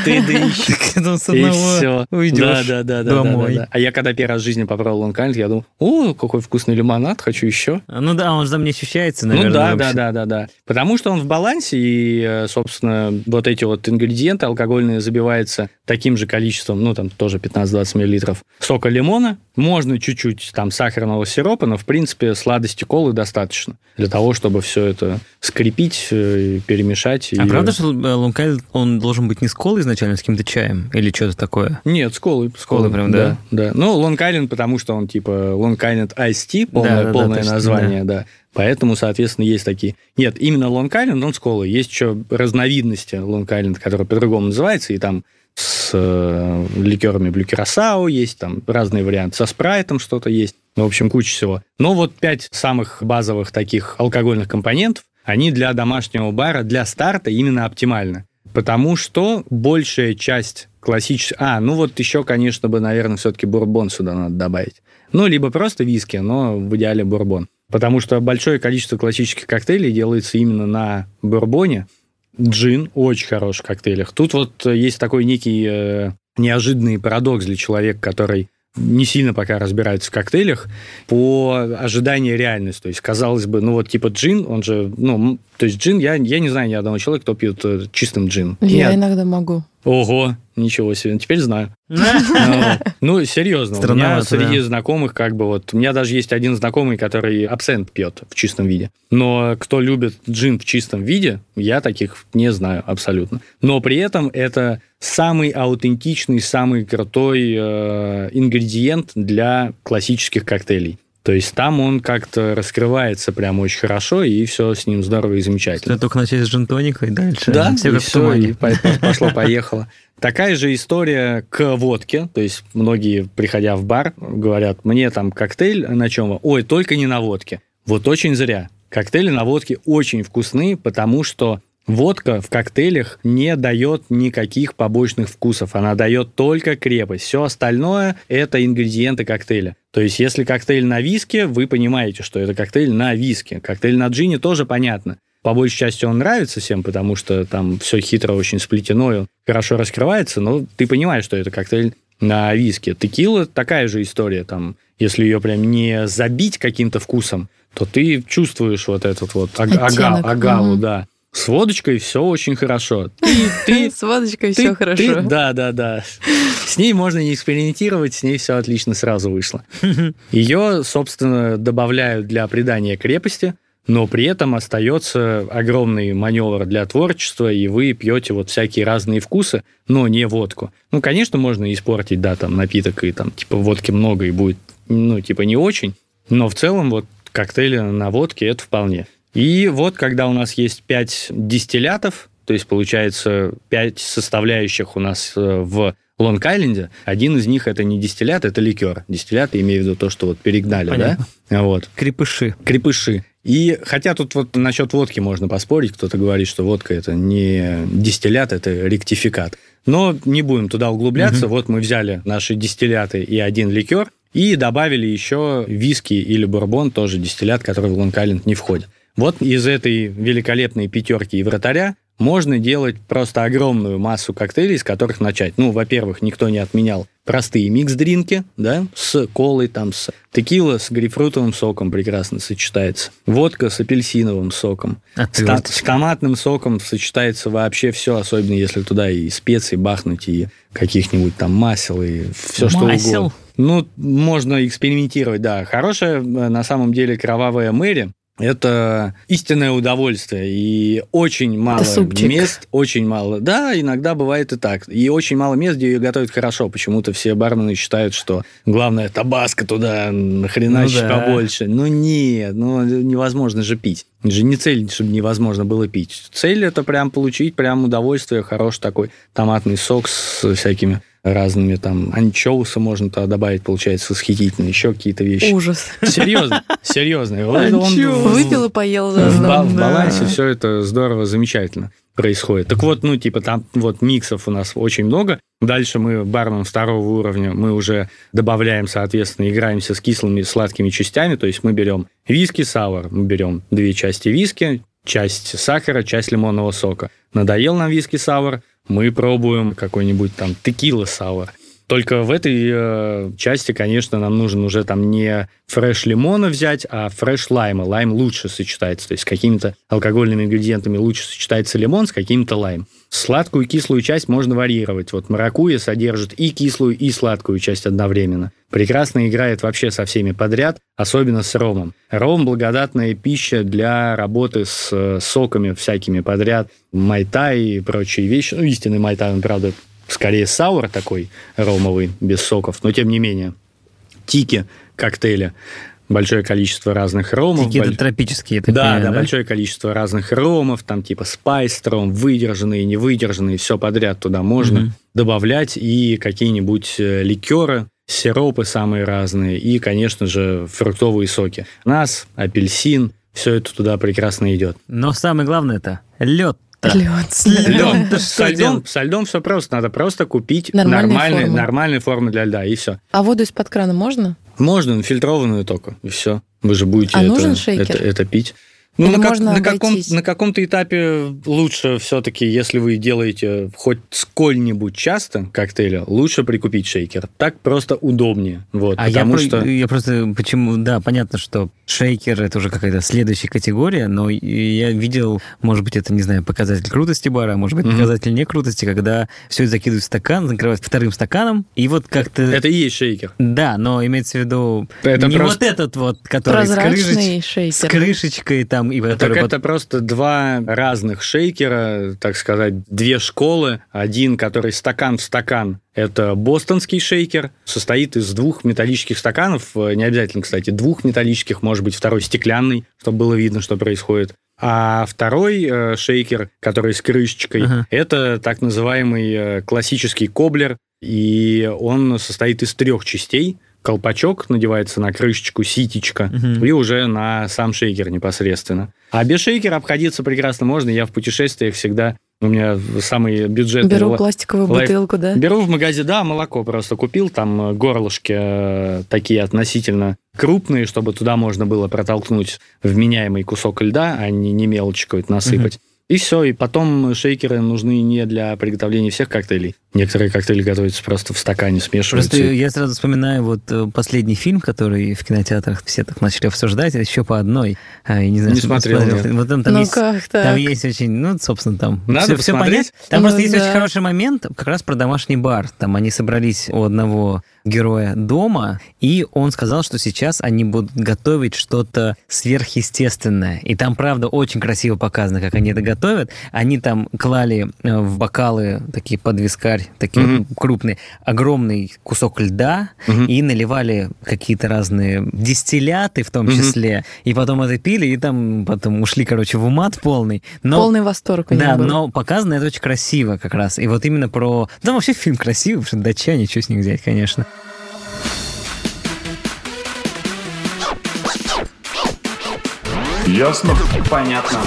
ты дыщик. С И все. уйдешь да, да, да, да, домой. да, да. А я когда первый раз в жизни попробовал лонг айленд, я думал, о, какой вкусный лимонад, хочу еще. А, Ну да, он же там не ощущается, наверное. ну да, да, вообще. да, да, да. Потому что он в балансе, и, э, собственно, вот эти вот ингредиенты алкогольные забиваются таким же количеством, ну, там тоже 15-20 миллилитров сока лимона, можно чуть-чуть там сахарного сиропа, но, в принципе, сладости колы достаточно для того, чтобы все это скрепить, э, перемешать. А и- правда, что э, лонг-айленд, он должен быть не с колой изначально, с каким-то чаем? Или что-то такое? Нет, с колой. С колой прям, да? Да, Ну, Long Island, потому что он типа Island Ice полное, Да, да, да, полное точно, название, да. Поэтому, соответственно, есть такие. Нет, именно Island, он с колой. Есть еще разновидности Island, которые по-другому называются, и там с э, ликерами Блю Кюрасао, есть там разные варианты, со спрайтом что-то есть. Ну, в общем, куча всего. Но вот пять самых базовых таких алкогольных компонентов, они для домашнего бара, для старта именно оптимальны. Потому что большая часть классических... А, ну вот еще, конечно, бы, наверное, все-таки бурбон сюда надо добавить. Ну, либо просто виски, но в идеале бурбон. Потому что большое количество классических коктейлей делается именно на бурбоне. Джин очень хороший в коктейлях. Тут вот есть такой некий э, неожиданный парадокс для человека, который не сильно пока разбирается в коктейлях, по ожиданию реальности. То есть, казалось бы, ну вот типа джин, он же, ну, то есть джин, я, я не знаю ни одного человека, кто пьет э, чистым джин. Я Нет. иногда могу. Ого, ничего себе, теперь знаю. Ну, серьезно, у меня среди знакомых как бы вот... У меня даже есть один знакомый, который абсент пьет в чистом виде. Но кто любит джин в чистом виде, я таких не знаю абсолютно. Но при этом это самый аутентичный, самый крутой э, ингредиент для классических коктейлей. То есть там он как-то раскрывается прям очень хорошо, и все с ним здорово и замечательно. Только начать с джин-тоника и дальше. Да, все и как в всё, тумане. и по- по- пошло-поехало. Такая же история к водке. То есть многие, приходя в бар, говорят, мне там коктейль на чем? Ой, только не на водке. Вот очень зря. Коктейли на водке очень вкусны, потому что водка в коктейлях не дает никаких побочных вкусов. Она дает только крепость. Все остальное – это ингредиенты коктейля. То есть, если коктейль на виске, вы понимаете, что это коктейль на виске. Коктейль на джине тоже понятно. По большей части он нравится всем, потому что там все хитро очень сплетено, и хорошо раскрывается, но ты понимаешь, что это коктейль на виске. Текила такая же история, там, если ее прям не забить каким-то вкусом, то ты чувствуешь вот этот вот аг- ага- агаву, мгм. да. С водочкой все очень хорошо. Ты, ты, С водочкой ты- все ты- хорошо. да, да, да. С ней можно не экспериментировать, с ней все отлично сразу вышло. Ее, собственно, добавляют для придания крепости, но при этом остается огромный маневр для творчества, и вы пьете вот всякие разные вкусы, но не водку. Ну, конечно, можно испортить, да, там, напиток, и там, типа, водки много, и будет, ну, типа, не очень, но в целом вот коктейли на водке это вполне. И вот, когда у нас есть 5 дистиллятов, то есть, получается, 5 составляющих у нас э, в Лонг-Айленде, один из них это не дистиллят, это ликер. Дистиллят, я имею в виду то, что вот перегнали, Понятно. да? Вот. Крепыши. Крепыши. И хотя тут вот насчет водки можно поспорить, кто-то говорит, что водка это не дистиллят, это ректификат. Но не будем туда углубляться. Вот мы взяли наши дистилляты и один ликер, и добавили еще виски или бурбон, тоже дистиллят, который в Лонг-Айленд не входит. Вот из этой великолепной пятерки и вратаря можно делать просто огромную массу коктейлей, с которых начать. Ну, во-первых, никто не отменял простые микс-дринки, да, с колой, там, с текила, с грейпфрутовым соком прекрасно сочетается. Водка с апельсиновым соком. С, та- Отверточка. с томатным соком сочетается вообще все, особенно если туда и специи бахнуть, и каких-нибудь там масел, и все что Масел? угодно. Ну, можно экспериментировать, да. Хорошая, э, на самом деле, кровавая Мэри – это истинное удовольствие. И очень мало супчик. мест, очень мало. Да, иногда бывает и так. И очень мало мест, где ее готовят хорошо. Почему-то все бармены считают, что главное табаско туда нахреначить Ну да. побольше. Ну нет, ну невозможно же пить. Это же не цель, чтобы невозможно было пить. Цель это прям получить прям удовольствие, хороший такой томатный сок с всякими разными там анчоусы можно туда добавить, получается, восхитительно, еще какие-то вещи. Ужас. Серьезно, серьезно. Он Выпил и поел в, в Да. балансе все это здорово, замечательно происходит. Так вот, ну, типа, там вот миксов у нас очень много. Дальше мы бармен второго уровня, мы уже добавляем, соответственно, играемся с кислыми и сладкими частями. То есть мы берем виски, sour, мы берем две части виски, часть сахара, часть лимонного сока. Надоел нам виски sour, мы пробуем какой-нибудь там текила sour. Только в этой э, части, конечно, нам нужен уже там не фреш лимона взять, а фреш лайма. Лайм лучше сочетается, то есть с какими-то алкогольными ингредиентами лучше сочетается лимон, с каким-то лайм. Сладкую и кислую часть можно варьировать. Вот маракуйя содержит и кислую, и сладкую часть одновременно. Прекрасно играет вообще со всеми подряд, особенно с ромом. Ром – благодатная пища для работы с э, соками всякими подряд, майтай и прочие вещи. Ну, истинный майтай, он, правда, скорее саур такой ромовый, без соков, но тем не менее. Тики коктейли. большое количество разных ромов. Какие-то боль- тропические, я так Да, понимаю, да, большое количество разных ромов, там типа спайс ром, выдержанные, невыдержанные, все подряд туда можно Мгм. добавлять, и какие-нибудь э, ликеры, сиропы самые разные, и, конечно же, фруктовые соки. Нас, апельсин, все это туда прекрасно идет. Но самое главное это лед. Лед. льдом. Да Со льдом, со льдом все просто, надо просто купить Нормальные нормальные, формы. нормальные формы для льда, и все. А воду из-под крана можно? Можно фильтрованную только, и все. Вы же будете А это, нужен шейкер? это, это пить. Ну, Или на, как- на, каком, на каком-то этапе лучше все-таки, если вы делаете хоть сколь-нибудь часто коктейля, лучше прикупить шейкер. Так просто удобнее. Вот, А я, потому про- что... я просто почему, да, понятно, что шейкер это уже какая-то следующая категория, но я видел, может быть, это, не знаю, показатель крутости бара, а может быть, показатель некрутости, когда все это закидывают в стакан, закрывают вторым стаканом, и вот как-то... Это и есть шейкер. Да, но имеется в виду Это не просто- вот этот вот, который с, крышеч- с крышечкой там, и Так который это просто два разных шейкера, так сказать, две школы. Один, который стакан в стакан, это бостонский шейкер, состоит из двух металлических стаканов, э, не обязательно, кстати, двух металлических, может быть, второй стеклянный, чтобы было видно, что происходит. А второй э, шейкер, который с крышечкой, Ага. это так называемый э, классический коблер, и он состоит из трех частей. Колпачок надевается на крышечку, ситечка, Мгм. и уже на сам шейкер непосредственно. А без шейкера обходиться прекрасно можно. Я в путешествиях всегда... У меня самый бюджетный... Беру ла- пластиковую лайф- бутылку, да? Беру в магазине, да, молоко просто купил, там э, горлышки э, такие относительно крупные, чтобы туда можно было протолкнуть вменяемый кусок льда, а не, не мелочь какой-то насыпать. И все, и потом шейкеры нужны не для приготовления всех коктейлей. Некоторые коктейли готовятся просто в стакане, смешиваются. Просто я сразу вспоминаю вот э, последний фильм, который в кинотеатрах все так начали обсуждать, еще по одной. А, я не знаю, Не смотрел, смотрел. Вот там, там ну есть как так? Там есть очень, ну, собственно, там Надо все, все. Там Ну просто есть да. очень хороший момент, как раз про домашний бар. Там они собрались у одного героя дома, и он сказал, что сейчас они будут готовить что-то сверхъестественное. И там, правда, очень красиво показано, как они это готовят. Они там клали э, в бокалы такие под вискарь, такие Мгм. крупные, огромный кусок льда, Мгм. и наливали какие-то разные дистилляты в том Мгм. числе, и потом это пили, и там потом ушли, короче, в умат полный. Но, Полный восторг у да, был. но показано это очень красиво как раз. И вот именно про... Там вообще фильм красивый, потому что датчане, что с них взять, конечно. Ясно? Понятно.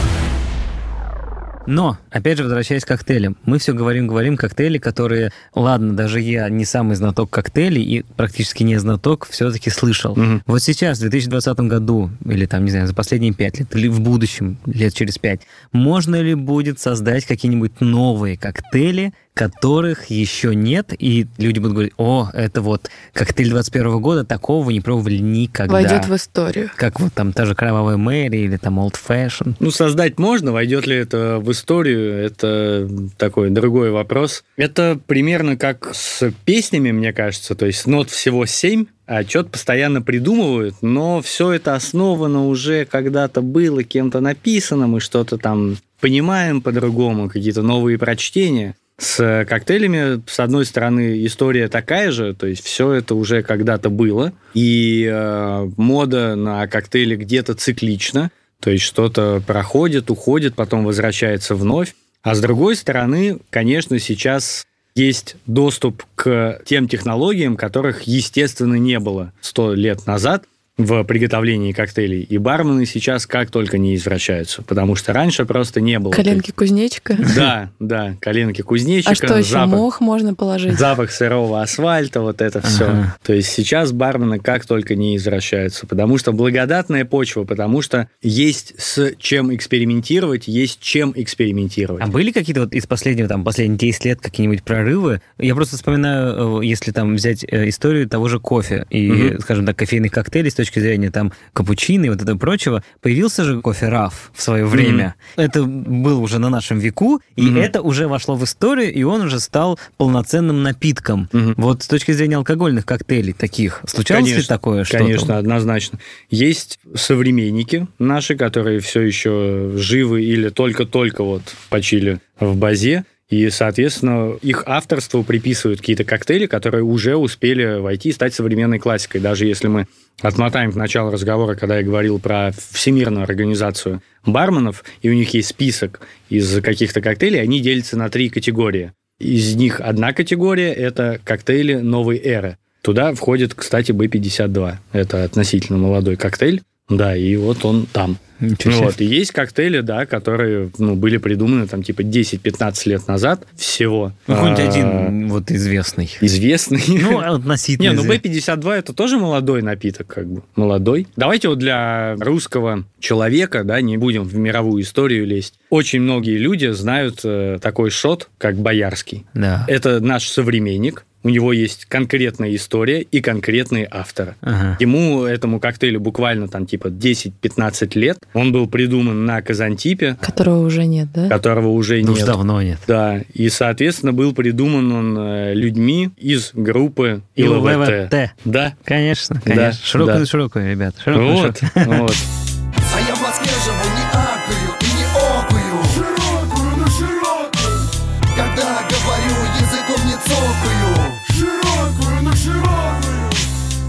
Но, опять же, возвращаясь к коктейлям, мы все говорим, говорим коктейли, которые, ладно, даже я не самый знаток коктейлей и практически не знаток, все-таки слышал. Мгм. Вот сейчас, в 2020 году, или там, не знаю, за последние пять лет, или в будущем, лет через пять, можно ли будет создать какие-нибудь новые коктейли, которых еще нет, и люди будут говорить, о, это вот коктейль 21 года, такого вы не пробовали никогда. Войдет в историю. Как вот там та же Кровавая Мэри или там Old Fashion. Ну, создать можно, войдет ли это в историю, это такой другой вопрос. Это примерно как с песнями, мне кажется, то есть нот всего семь, а что-то постоянно придумывают, но все это основано уже когда-то было кем-то написано, мы что-то там понимаем по-другому, какие-то новые прочтения. С коктейлями, с одной стороны, история такая же, то есть все это уже когда-то было, и э, мода на коктейли где-то циклична, то есть что-то проходит, уходит, потом возвращается вновь. А с другой стороны, конечно, сейчас есть доступ к тем технологиям, которых, естественно, не было сто лет назад в приготовлении коктейлей. И бармены сейчас как только не извращаются, потому что раньше просто не было. Коленки кузнечика. Да, да, коленки кузнечика, А что еще? запах, Мох можно положить? запах сырого асфальта, вот это все. Ага. То есть сейчас бармены как только не извращаются, потому что благодатная почва, потому что есть с чем экспериментировать, есть чем экспериментировать. А были какие-то вот из последнего, там, последних 10 лет какие-нибудь прорывы? Я просто вспоминаю, э, если там взять э, историю того же кофе и, Мгм. скажем так, кофейных коктейлей с точки зрения там капучино и вот этого прочего, появился же кофе раф в свое время. Это был уже на нашем веку, и Мгм. это уже вошло в историю, и он уже стал полноценным напитком. Мгм. Вот с точки зрения алкогольных коктейлей таких, случалось ли Конечно, такое что-то? Конечно, однозначно. Есть современники наши, которые все еще живы или только-только вот почили в базе. И, соответственно, их авторству приписывают какие-то коктейли, которые уже успели войти и стать современной классикой. Даже если мы отмотаем к началу разговора, когда я говорил про Всемирную организацию барменов, и у них есть список из каких-то коктейлей, они делятся на три категории. Из них одна категория – это коктейли новой эры. Туда входит, кстати, B52. Это относительно молодой коктейль. Да, и вот он там. Ничего Ну вот, и есть коктейли, да, которые ну, были придуманы там типа 10-15 лет назад всего. Ну, какой-нибудь А, один вот известный. Известный. Ну, относительно. Не, ну известный. B52 это тоже молодой напиток, как бы. Молодой. Давайте вот для русского человека, да, не будем в мировую историю лезть. Очень многие люди знают э, такой шот, как Боярский. Да. Это наш современник. У него есть конкретная история и конкретные авторы. Ага. Ему, этому коктейлю, буквально там типа 10-15 лет. Он был придуман на Казантипе, Которого уже нет, да? которого уже Ну, уж нет. давно нет. Да, и, соответственно, был придуман он э, людьми из группы ИЛВТ. ИЛВТ. Да, Конечно, Да, конечно. Широкую, да. широкую, ребят. Широкую, вот, широкую. вот.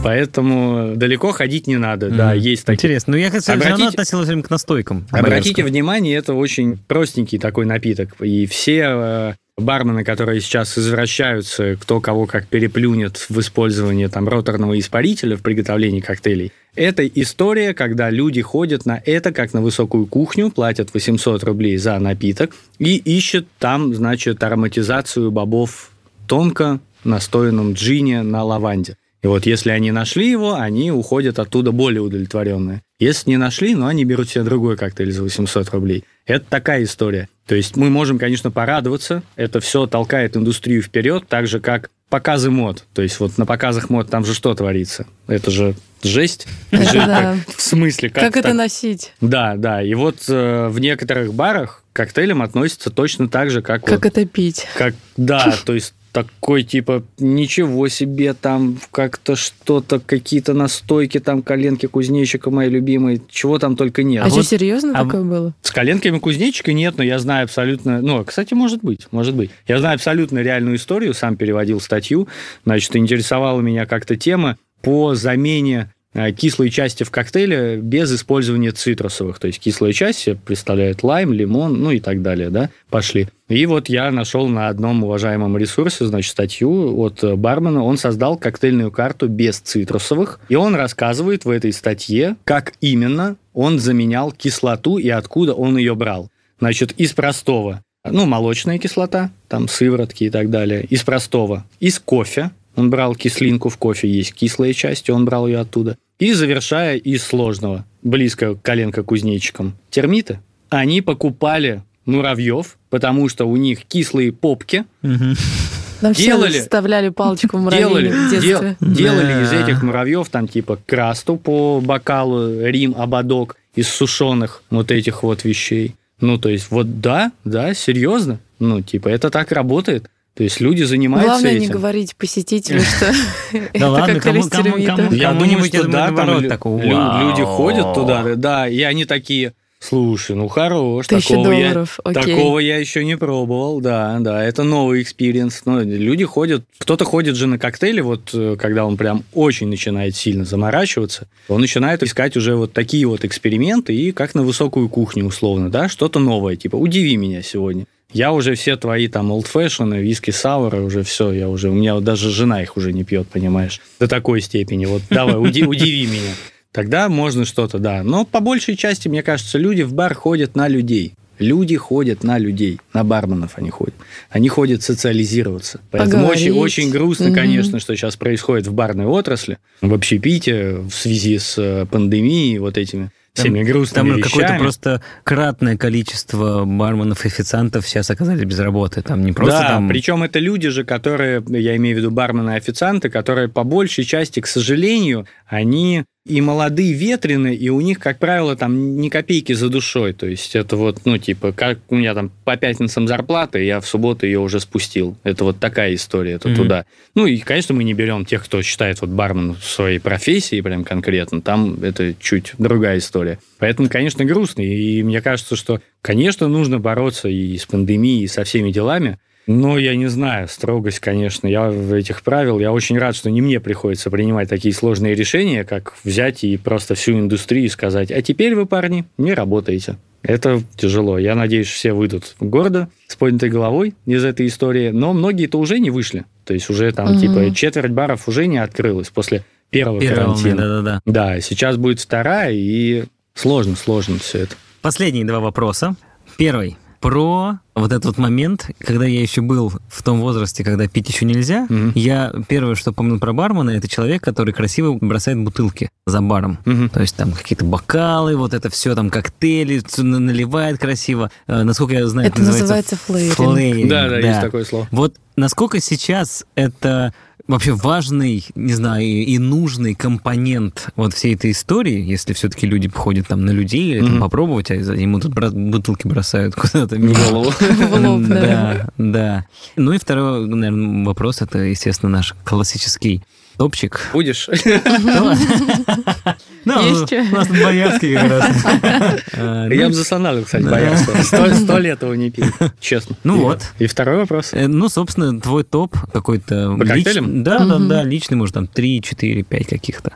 Поэтому далеко ходить не надо. Да, Мгм. есть такие. Интересно. Ну, я, кстати, равно Обратите- относился время к настойкам. Обратите внимание, это очень простенький такой напиток. И все э, бармены, которые сейчас извращаются, кто кого как переплюнет в использовании там роторного испарителя в приготовлении коктейлей, это история, когда люди ходят на это как на высокую кухню, платят 800 рублей за напиток и ищут там, значит, ароматизацию бобов тонко настоянном джине на лаванде. И вот если они нашли его, они уходят оттуда более удовлетворенные. Если не нашли, ну, они берут себе другой коктейль за 800 рублей. Это такая история. То есть мы можем, конечно, порадоваться. Это все толкает индустрию вперед, так же, как показы мод. То есть вот на показах мод там же что творится? Это же жесть. Да. В смысле? Как, Как это так? носить? Да, да. И вот э, в некоторых барах к коктейлям относятся точно так же, как, Как вот- это пить? как да, то есть такой типа ничего себе там как-то что-то какие-то настойки там коленки кузнечика мои любимые чего там только нет. А, что, вот- серьезно а такое было? с коленками кузнечика нет но я знаю абсолютно ну кстати может быть может быть. Я знаю абсолютно реальную историю сам переводил статью. Значит интересовала меня как-то тема. По замене э, кислой части в коктейле без использования цитрусовых. То есть кислая часть себе представляет лайм, лимон, ну и так далее, да, пошли. И вот я нашел на одном уважаемом ресурсе, значит, статью от бармена. Он создал коктейльную карту без цитрусовых, и он рассказывает в этой статье, как именно он заменял кислоту и откуда он ее брал. Значит, из простого, ну, молочная кислота, там сыворотки и так далее, из простого, из кофе, он брал кислинку в кофе, есть кислая часть, он брал ее оттуда. И завершая из сложного, близко коленка кузнечикам, термиты. Они покупали муравьев, потому что у них кислые попки. Нам все Делали. вставляли палочку в делали, в детстве. дел- делали Да. из этих муравьев там типа красту по бокалу, рим, ободок из сушеных вот этих вот вещей. Ну, то есть, вот да, да, серьезно. Ну, типа, это так работает. То есть люди занимаются Главное не этим. говорить посетителю, что это как холестерин. Я думаю, Кому-нибудь, что я да, там люди ходят туда, да, и они такие, слушай, ну хорош, такого я, долларов, окей. такого я еще не пробовал, да, да, это новый experience. Ну, люди ходят, кто-то ходит же на коктейли, вот э, когда он прям очень начинает сильно заморачиваться, он начинает искать уже вот такие вот эксперименты и как на высокую кухню условно, да, что-то новое, типа удиви меня сегодня. Я уже все твои там fashion, виски сауры, уже все, я уже, у меня даже жена их уже не пьет, понимаешь, до такой степени. Вот давай, уди- удиви меня. Тогда можно что-то, да. Но по большей части, мне кажется, люди в бар ходят на людей. Люди ходят на людей, на барменов они ходят. Они ходят социализироваться. Поэтому очень, Поговорить. очень грустно, Мгм. конечно, что сейчас происходит в барной отрасли, в общепите, в связи с э, пандемией, вот этими всеми грустными Там какое-то просто кратное количество барменов и официантов сейчас оказались без работы. Там не просто да, там... причем это люди же, которые, я имею в виду бармены и официанты, которые по большей части, к сожалению, они и молодые, ветреные, и у них, как правило, там ни копейки за душой. То есть это вот, ну, типа, как у меня там по пятницам зарплата, я в субботу ее уже спустил. Это вот такая история, это Мгм. туда. Ну, и, конечно, мы не берем тех, кто считает вот бармен своей профессией прям конкретно. Там это чуть другая история. Поэтому, конечно, грустно. И мне кажется, что, конечно, нужно бороться и с пандемией, и со всеми делами. Ну, я не знаю, строгость, конечно, я в этих правил. Я очень рад, что не мне приходится принимать такие сложные решения, как взять и просто всю индустрию сказать, а теперь вы, парни, не работаете. Это тяжело. Я надеюсь, все выйдут гордо, с поднятой головой из этой истории. Но многие-то уже не вышли. То есть уже там, Мгм. типа, четверть баров уже не открылась после первого волна, карантина. да-да-да. Да, сейчас будет вторая, и сложно, сложно все это. Последние два вопроса. Первый. Про вот этот вот момент, когда я еще был в том возрасте, когда пить еще нельзя, Мгм. я первое, что помню про бармена, это человек, который красиво бросает бутылки за баром. Мгм. То есть там какие-то бокалы, вот это все, там коктейли, наливает красиво. Э, Насколько я знаю, Это называется flairing. flairing, Да, да, есть такое слово. Вот насколько сейчас это вообще важный, не знаю, и, нужный компонент вот всей этой истории, если все-таки люди ходят там на людей или там Мгм. попробовать, а ему тут бра- бутылки бросают куда-то В голову. Да, да. Ну и второй, наверное, вопрос, это, естественно, наш классический топчик. Будешь? Ну, Есть чё? у нас тут боярский как раз. Я ну, бы засонал, кстати, Да. боярство. Сто лет его не пил, честно. Ну вот. И второй вопрос. Э, Ну, собственно, твой топ какой-то... По коктейлям? Да, да, да, личный, может, там 3, 4, 5 каких-то.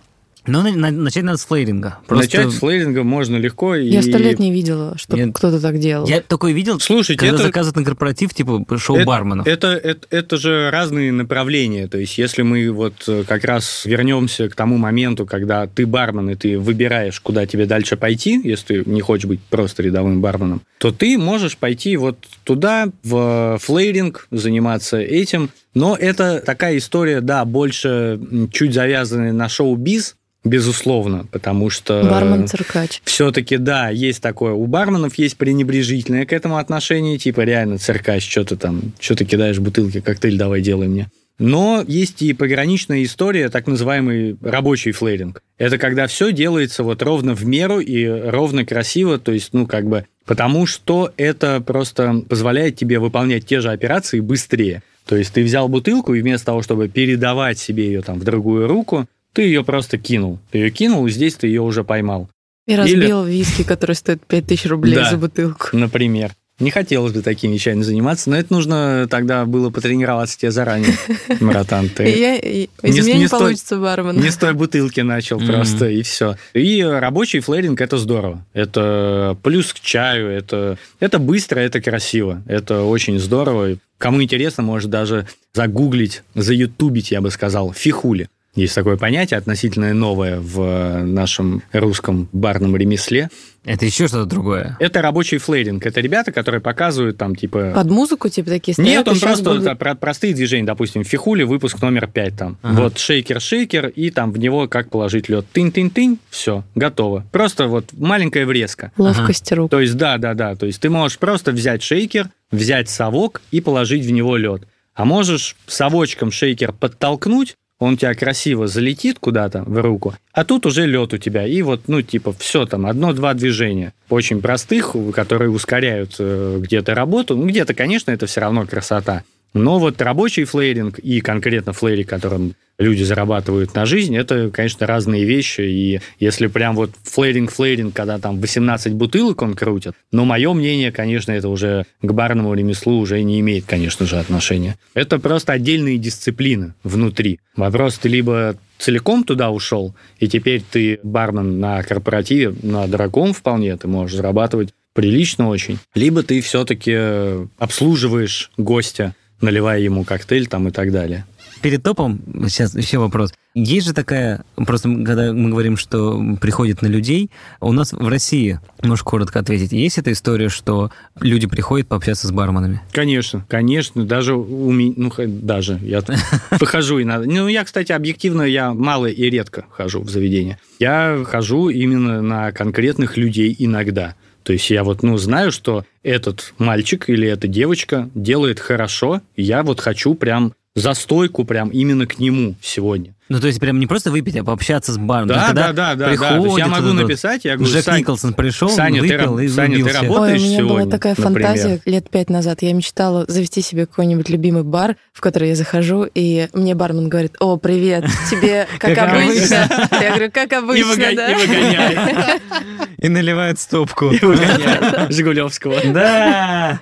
На- на- начать надо с флейринга. Просто Начать с флейринга можно легко. Я и- сто лет не видела, чтобы Я- кто-то так делал. Я такое видел, Слушайте, когда это- заказывают на корпоратив, типа шоу Это- барменов. Это, это, это же разные направления. То есть, если мы вот э, как раз вернемся к тому моменту, когда ты бармен, и ты выбираешь, куда тебе дальше пойти, если ты не хочешь быть просто рядовым барменом, то ты можешь пойти вот туда, в флейринг, заниматься этим. Но это такая история, да, больше чуть завязанная на шоу-биз, безусловно, потому что... Бармен-циркач. Все-таки, да, есть такое. У барменов есть пренебрежительное к этому отношение, типа реально циркач, что ты там, что ты кидаешь бутылки, коктейль давай делай мне. Но есть и пограничная история, так называемый рабочий флейринг. Это когда все делается вот ровно в меру и ровно красиво, то есть, ну, как бы, потому что это просто позволяет тебе выполнять те же операции быстрее. То есть ты взял бутылку, и вместо того, чтобы передавать себе ее там в другую руку, ты ее просто кинул. Ты ее кинул, и здесь ты ее уже поймал. И разбил виски, который стоит 5000 рублей Да. за бутылку. Например. Не хотелось бы такими вещами заниматься, но это нужно тогда было потренироваться тебе заранее, братан. Ты я, Не из с- меня не не получится бармен. не с той бутылки начал Мгм. просто, и все. И рабочий флейринг – это здорово. Это плюс к чаю, это, это быстро, это красиво. Это очень здорово. Кому интересно, может даже загуглить, заютубить, я бы сказал, фихули. Есть такое понятие, относительно новое в нашем русском барном ремесле. Это еще что-то другое. Это рабочий флейринг. Это ребята, которые показывают там, типа... Под музыку, типа, такие стоят, Нет, он просто да, про- простые движения, допустим, в фихуле выпуск номер 5 там. Ага. Вот шейкер-шейкер, и там в него как положить лед. Тынь-тынь-тынь, все, готово. Просто вот маленькая врезка. Ловкость рук. То есть, да, да, да. То есть ты можешь просто взять шейкер, взять совок и положить в него лед. А можешь совочком шейкер подтолкнуть, он у тебя красиво залетит куда-то в руку, а тут уже лед у тебя. И вот, ну, типа, все там, одно-два движения. Очень простых, которые ускоряют э, где-то работу. Ну, где-то, конечно, это все равно красота. Но вот рабочий flairing и конкретно flairing, которым люди зарабатывают на жизнь, это, конечно, разные вещи. И если прям вот flairing-flairing, когда там 18 бутылок он крутит, но мое мнение, конечно, это уже к барному ремеслу уже не имеет, конечно же, отношения. Это просто отдельные дисциплины внутри. Вопрос, ты либо целиком туда ушел, и теперь ты бармен на корпоративе, на дорогом вполне, ты можешь зарабатывать прилично очень. Либо ты все-таки обслуживаешь гостя, наливая ему коктейль там и так далее. Перед топом, сейчас еще вопрос. Есть же такая, просто когда мы говорим, что приходит на людей, у нас в России, можешь коротко ответить, есть эта история, что люди приходят пообщаться с барменами? Конечно, конечно, даже у меня, ну, даже, я похожу и надо. Ну, я, кстати, объективно, я мало и редко хожу в заведение. Я хожу именно на конкретных людей иногда. То есть я вот, ну, знаю, что этот мальчик или эта девочка делает хорошо, я вот хочу прям за стойку прям именно к нему сегодня. Ну, то есть прям не просто выпить, а пообщаться с барменом. То Да, да, да, да, да. То есть я приходит могу вот написать, я говорю, Джек Сань, Николсон пришел, Саня, ты выпил раб- и Саня, ты работаешь? Ой, у меня была сегодня, такая например? фантазия лет пять назад. Я мечтала завести себе какой-нибудь любимый бар, в который я захожу, и мне бармен говорит, о, привет, тебе как обычно. Я говорю, как обычно, да? и. И наливает стопку. И Жигулевского. Да!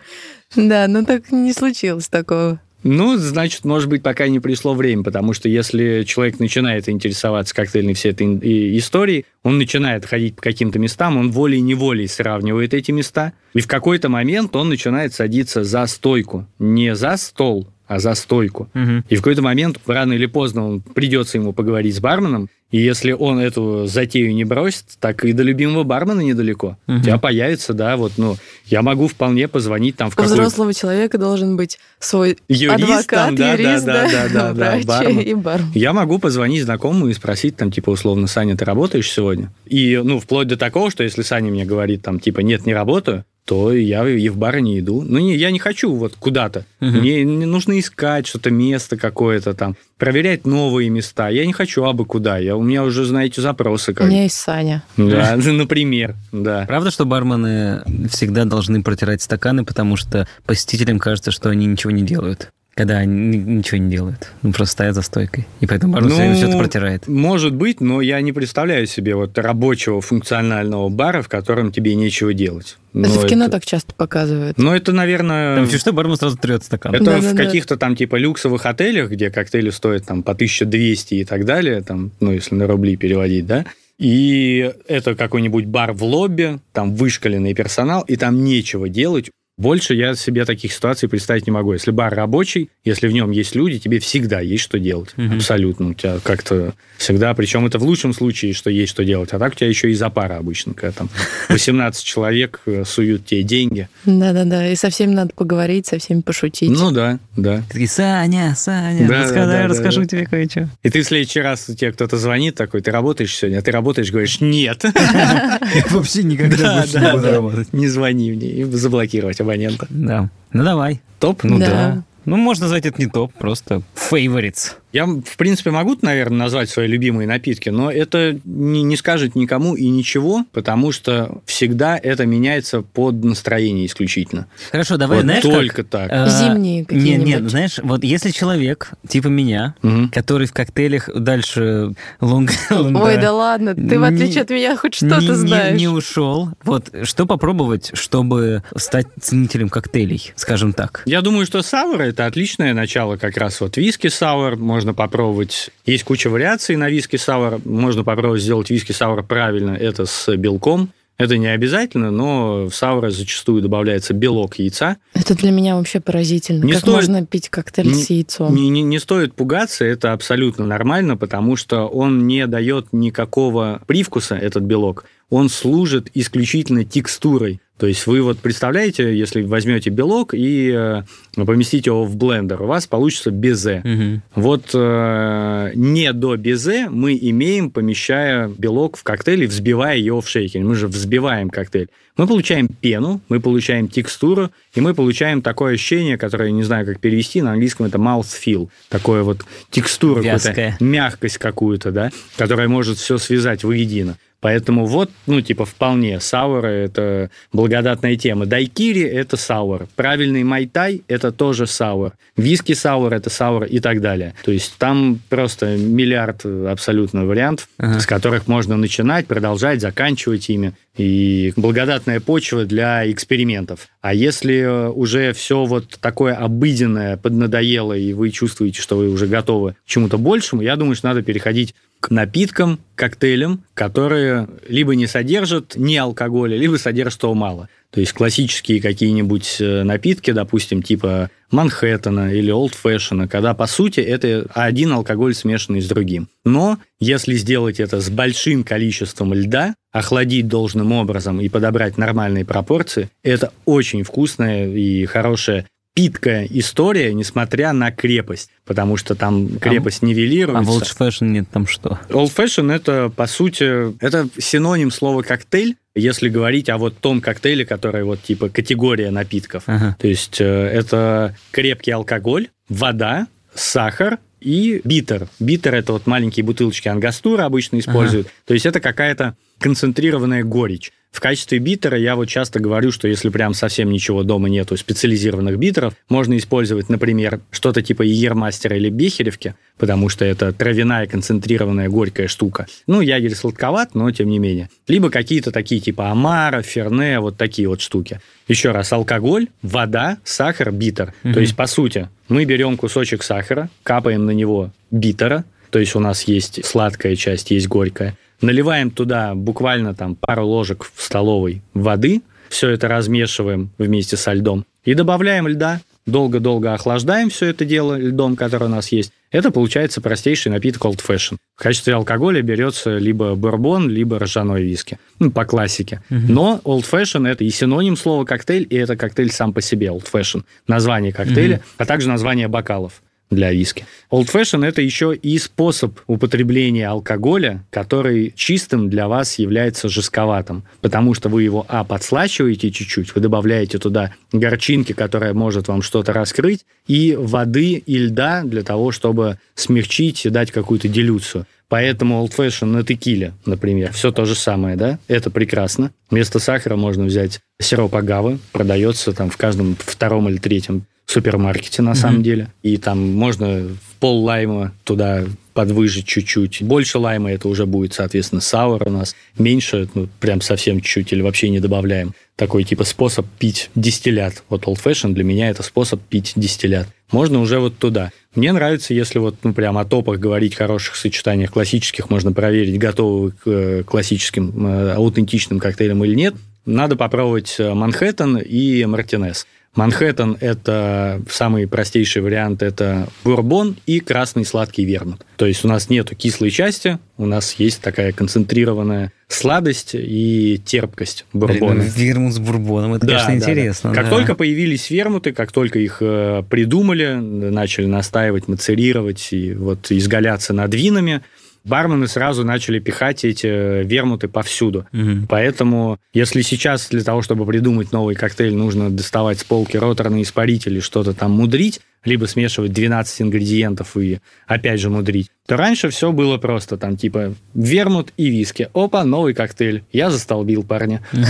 Да, но так не случилось такого. Ну, значит, может быть, пока не пришло время, потому что если человек начинает интересоваться коктейльной всей этой историей, он начинает ходить по каким-то местам, он волей-неволей сравнивает эти места, и в какой-то момент он начинает садиться за стойку, не за стол, а за стойку. Мгм. И в какой-то момент, рано или поздно, он придется ему поговорить с барменом, и если он эту затею не бросит, так и до любимого бармена недалеко. У Мгм. тебя появится, да, вот, ну, я могу вполне позвонить там в У какой-то... взрослого человека должен быть свой Юрист адвокат, там, да, да, юрист, да, да, да, да, врач бармен. и бармен. Я могу позвонить знакомому и спросить, там, типа, условно, Саня, ты работаешь сегодня? И, ну, вплоть до такого, что если Саня мне говорит, там, типа, нет, не работаю, то я и в бар не иду. Ну, не, я не хочу вот куда-то. Мгм. Мне не нужно искать что-то, место какое-то там, проверять новые места. Я не хочу абы куда. Я, у меня уже, знаете, запросы У как. меня есть Саня. Да, например, да. Правда, что бармены всегда должны протирать стаканы, потому что посетителям кажется, что они ничего не делают? Когда они ничего не делают. Ну, просто стоят за стойкой. И поэтому бармен Ну, все время что-то протирает. Может быть, но я не представляю себе вот рабочего функционального бара, в котором тебе нечего делать. Это Но в кино так часто показывают. Ну, это, наверное... Там что, бармен сразу трет стакан. Это Да-да-да. в каких-то там типа люксовых отелях, где коктейли стоят там по 1200 и так далее, там, ну, если на рубли переводить, да, и это какой-нибудь бар в лобби, там вышкаленный персонал, и там нечего делать. Больше я себе таких ситуаций представить не могу. Если бар рабочий, если в нем есть люди, тебе всегда есть что делать. Мгм. Абсолютно. У тебя как-то всегда, причем это в лучшем случае, что есть что делать. А так у тебя еще и запара обычно, когда там 18 человек э, суют тебе деньги. Да-да-да, и со всеми надо поговорить, со всеми пошутить. Ну да, да. Такие, Саня, Саня, Да, раска- да, да, расскажу да. тебе кое-что. И ты в следующий раз, тебе кто-то звонит такой, ты работаешь сегодня, а ты работаешь, говоришь, нет, Я вообще никогда Да, больше не буду работать. не звони мне, и заблокировать абонента. Да. Ну, давай. Топ? Ну Да. да. Ну, можно назвать это не топ, просто favorites. Я, в принципе, могу, наверное, назвать свои любимые напитки, но это не, не скажет никому и ничего, потому что всегда это меняется под настроение исключительно. Хорошо, давай, Вот знаешь только как? так. А, Зимние Нет, какие-нибудь. нет, знаешь, вот если человек, типа меня, Мгм. который в коктейлях дальше long... Ой, да ладно, ты в отличие Не- от меня хоть что-то не- знаешь. Не ушел. Вот что попробовать, чтобы стать ценителем коктейлей, скажем так? Я думаю, что sour – это отличное начало как раз. Вот виски sour можно попробовать. Есть куча вариаций на виски sour. Можно попробовать сделать виски sour правильно. Это с белком. Это не обязательно, но в sour ы зачастую добавляется белок яйца. Это для меня вообще поразительно. Не как стоит- можно пить коктейль Не- с яйцом? Не, не- не стоит пугаться, это абсолютно нормально, потому что он не дает никакого привкуса, этот белок. Он служит исключительно текстурой. То есть вы вот представляете, если возьмете белок и э, поместите его в блендер, у вас получится безе. Мгм. Вот э, не до безе мы имеем, помещая белок в коктейль и взбивая его в шейкер. Мы же взбиваем коктейль. Мы получаем пену, мы получаем текстуру, и мы получаем такое ощущение, которое я не знаю, как перевести, на английском это mouthfeel. Такое вот текстура, какая-то, мягкость какую-то, да, которая может все связать воедино. Поэтому вот, ну, типа, вполне сауры – это благодатная тема. Дайкири – это саур. Правильный майтай – это тоже саур. Виски саур – это саур и так далее. То есть там просто миллиард абсолютно вариантов, Ага. с которых можно начинать, продолжать, заканчивать ими. И благодатная почва для экспериментов. А если э, уже все вот такое обыденное поднадоело, и вы чувствуете, что вы уже готовы к чему-то большему, я думаю, что надо переходить к напиткам, коктейлям, которые либо не содержат ни алкоголя, либо содержат его мало. То есть классические какие-нибудь э, напитки, допустим, типа Манхэттена или Олд Фэшена, когда, по сути, это один алкоголь, смешанный с другим. Но если сделать это с большим количеством льда, охладить должным образом и подобрать нормальные пропорции, это очень вкусная и хорошая питкая история, несмотря на крепость, потому что там крепость нивелируется. А в Old Fashion нет там что? Old Fashion это, по сути, это синоним слова коктейль, если говорить о вот том коктейле, который вот типа категория напитков. Ага. То есть э, это крепкий алкоголь, вода, сахар и битер. Битер это вот маленькие бутылочки ангастура обычно используют. То есть это какая-то концентрированная горечь. В качестве битера я вот часто говорю, что если прям совсем ничего дома нету, специализированных битеров, можно использовать, например, что-то типа Егермастера или Бехеревки, потому что это травяная концентрированная горькая штука. Ну, ягель сладковат, но тем не менее. Либо какие-то такие типа Амара, Ферне, вот такие вот штуки. Еще раз, алкоголь, вода, сахар, битер. То есть, по сути, мы берем кусочек сахара, капаем на него битера, то есть у нас есть сладкая часть, есть горькая. Наливаем туда буквально там пару ложек в столовой воды, все это размешиваем вместе со льдом и добавляем льда. Долго-долго охлаждаем все это дело льдом, который у нас есть. Это получается простейший напиток Old Fashion. В качестве алкоголя берется либо бурбон, либо ржаной виски. Ну, по классике. Но Old Fashion это и синоним слова коктейль, и это коктейль сам по себе, Old Fashion. Название коктейля, а также название бокалов для виски. Old Fashion – это еще и способ употребления алкоголя, который чистым для вас является жестковатым, потому что вы его, а, подслащиваете чуть-чуть, вы добавляете туда горчинки, которая может вам что-то раскрыть, и воды и льда для того, чтобы смягчить и дать какую-то делюцию. Поэтому Old Fashion на текиле, например, все то же самое, да, это прекрасно. Вместо сахара можно взять сироп агавы, продается там в каждом втором или третьем супермаркете, на самом деле. И там можно пол лайма туда подвыжить чуть-чуть. Больше лайма это уже будет, соответственно, саур у нас. Меньше, ну, прям совсем чуть-чуть или вообще не добавляем. Такой типа способ пить дистиллят. Вот Old Fashion для меня это способ пить дистиллят. Можно уже вот туда. Мне нравится, если вот, ну, прям о топах говорить, хороших сочетаниях классических, можно проверить, готовы к э, классическим э, аутентичным коктейлям или нет. Надо попробовать э, Манхэттен и Мартинес. Манхэттен – это самый простейший вариант, это бурбон и красный сладкий вермут. То есть у нас нету кислой части, у нас есть такая концентрированная сладость и терпкость бурбона. Блин, вермут с бурбоном, это, конечно, интересно. Как да. только появились вермуты, как только их э, придумали, начали настаивать, мацерировать и вот изгаляться над винами, бармены сразу начали пихать эти вермуты повсюду. Мгм. Поэтому, если сейчас для того, чтобы придумать новый коктейль, нужно доставать с полки роторный испаритель и что-то там мудрить, либо смешивать 12 ингредиентов и опять же мудрить, то раньше все было просто там типа вермут и виски. Опа, новый коктейль. Я застолбил парня.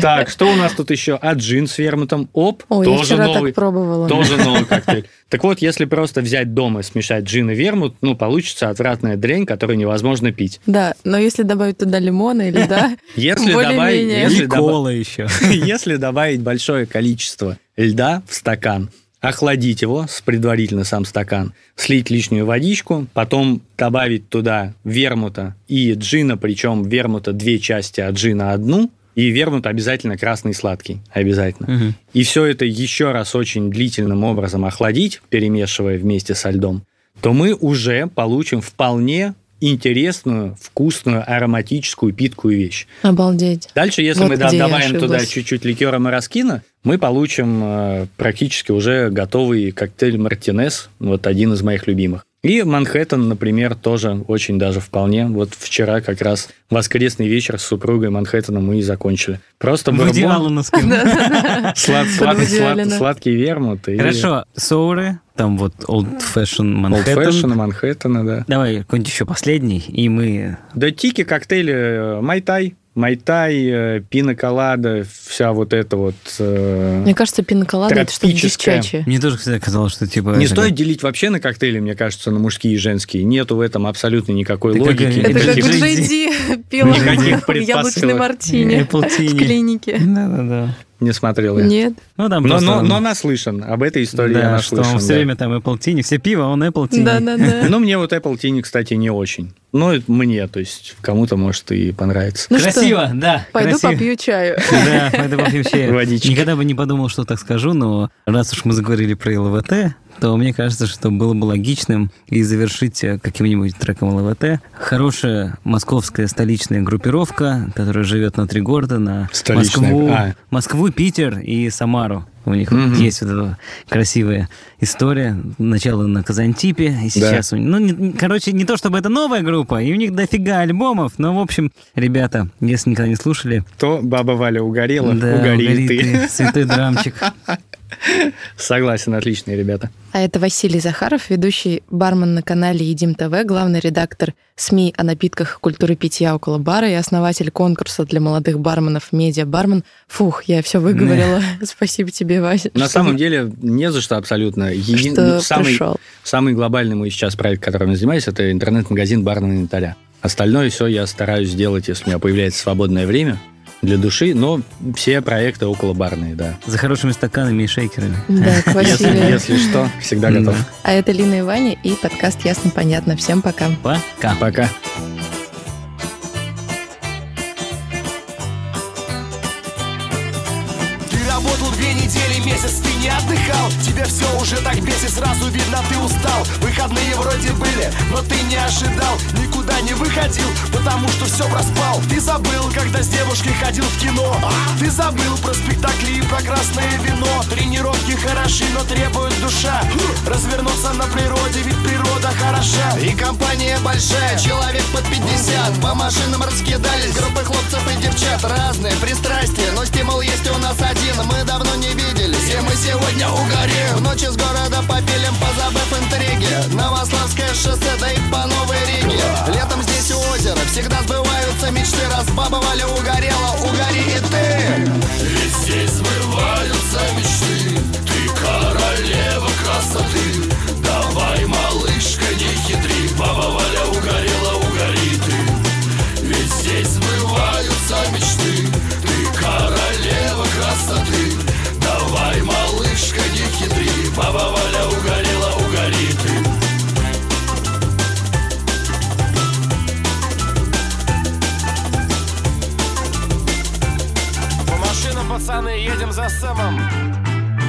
Так, что у нас тут еще? А джин с вермутом. Оп, Ой, я тоже вчера новый. так пробовала. Тоже новый коктейль. Так вот, если просто взять дома и смешать джин и вермут, ну, получится отвратная дрянь, которую невозможно пить. Да, но если добавить туда лимона или да, Если добавить, если, кола еще. если добавить большое количество льда в стакан, охладить его с предварительно сам стакан, слить лишнюю водичку, потом добавить туда вермута и джина, причем вермута две части, а джина одну, и вермут обязательно красный сладкий, обязательно. Мгм. И все это еще раз очень длительным образом охладить, перемешивая вместе со льдом, то мы уже получим вполне интересную, вкусную, ароматическую, питкую вещь. обалдеть. Дальше, если Вот мы да- добавим туда чуть-чуть ликера мороскина, мы получим э, практически уже готовый коктейль Мартинес, вот один из моих любимых. И Манхэттен, например, тоже очень даже вполне. Вот вчера как раз воскресный вечер с супругой Манхэттена мы и закончили. Просто бурбон, сладкий вермут Хорошо, соуры, там вот Old Fashion Old Fashion. Манхэттена, да. Давай какой-нибудь еще последний, и мы... Да тики, коктейли э, Майтай, Майтай, э, пина колада, вся вот эта вот... э, Мне кажется, пиноколада это что-то девчачье. Мне тоже, кстати, казалось, что типа... Не это стоит делить вообще на коктейли, мне кажется, на мужские и женские. Нету в этом абсолютно никакой Ты как логики. говоришь, Это как Никаких- Джей пила яблочный мартини в клинике. Да-да-да. Не смотрел я. Нет. Ну, там Но, но, но наслышан. Об этой истории я да, что наслышан. он все да. время там Apple Tini, все пиво, он Apple Tini. Да-да-да. Ну, мне вот Apple Tini, кстати, не очень. Ну, мне, то есть кому-то, может, и понравится. Ну что, Красиво, да. Пойду красиво. попью чаю. Да, пойду попью чай. Водички. Никогда бы не подумал, что так скажу, но раз уж мы заговорили про ЛВТ, то мне кажется, что было бы логичным и завершить э, каким-нибудь треком ЛВТ. Хорошая московская столичная группировка, которая живет на три города, на Столичная, Москву, а. Москву, Питер и Самару. У них вот есть вот эта красивая история. Начало на Казантипе, и сейчас... у них- Ну, не- короче, не то чтобы это новая группа, и у них дофига альбомов, но, в общем, ребята, если никогда не слушали, То баба Валя угорела, да, угори угори ты. ты, святой драмчик. Согласен, отличные ребята. А это Василий Захаров, ведущий бармен на канале Едим ТВ, главный редактор СМИ о напитках культуры питья около бара и основатель конкурса для молодых барменов «Медиа Бармен». Фух, я все выговорила. Спасибо тебе, Вася. На самом деле, не за что абсолютно. Еди- что ну, самый, пришел. самый глобальный мой сейчас проект, которым я занимаюсь, это интернет-магазин «Барная инвентаря». Остальное все я стараюсь сделать, если у меня появляется свободное время для души, но все проекты около барные, да. За хорошими стаканами и шейкерами. Да, к Если, если что, всегда готов. А это Лина и Ваня и подкаст «Ясно-понятно». Всем пока. Пока. Пока. Месяц ты не отдыхал. Тебя все уже так бесит, сразу видно ты устал. Выходные вроде были, но ты не ожидал Никуда не выходил, потому что все проспал. Ты забыл, когда с девушкой ходил в кино. Ты забыл про спектакли и про красное вино. Тренировки хороши, но требует душа. Развернуться на природе, ведь природа хороша. И компания большая, человек под 50 По машинам раскидались группы хлопцев и девчат. Разные пристрастия, но стимул есть у нас один. Мы давно не виделись, и мы сегодня угорим В ночи с города попилим, позабыв интриги. Новославское шоссе, да и по Новой Риге. Летом здесь у озера всегда сбываются мечты. Раз баба Валя угорела, угори и ты. Ведь здесь сбываются мечты. Ты королева красоты. Давай, малышка, не хитри. Баба Баба Валя угорела, угори ты. По машинам, пацаны, едем за Сэмом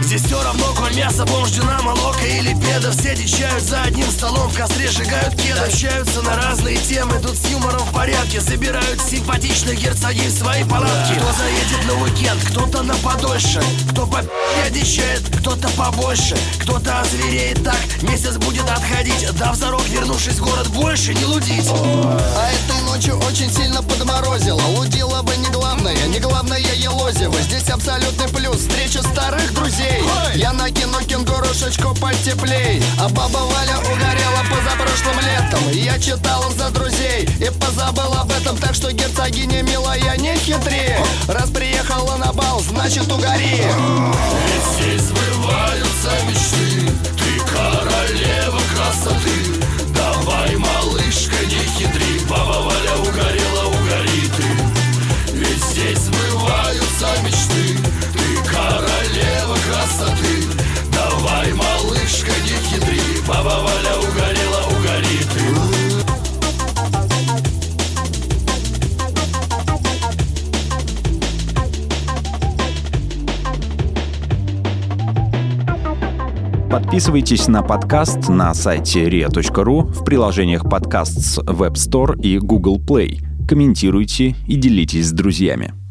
Здесь все равно, коль мясо, бомж, динамо, лока или педа Все дичают за одним столом, в костре сжигают кеды Общаются на разные темы, тут с юмором в порядке. Забирают симпатичных герцогинь в свои палатки. Кто заедет на уикенд, кто-то на подольше. Кто по обещает, кто-то побольше. Кто-то озвереет так, месяц будет отходить. Дав зарок, вернувшись в город, больше не лудить. А этой ночью очень сильно подморозило. Лудила бы не главное, не главное елозево. Здесь абсолютный плюс, встреча старых друзей Я накину кенгурушечку потеплей. А баба Валя угорела позапрошлым летом. Я читал за друзей и позабыл об этом Так что герцогиня милая не хитри Раз приехала на бал, значит угори. Здесь сбываются мечты. Ты королева красоты. Давай, малышка, не хитри. Баба Валя угорела, Баба Валя угорела, угори ты Подписывайтесь на подкаст на сайте ria.ru в приложениях подкаст с Web Store и Google Play. Комментируйте и делитесь с друзьями.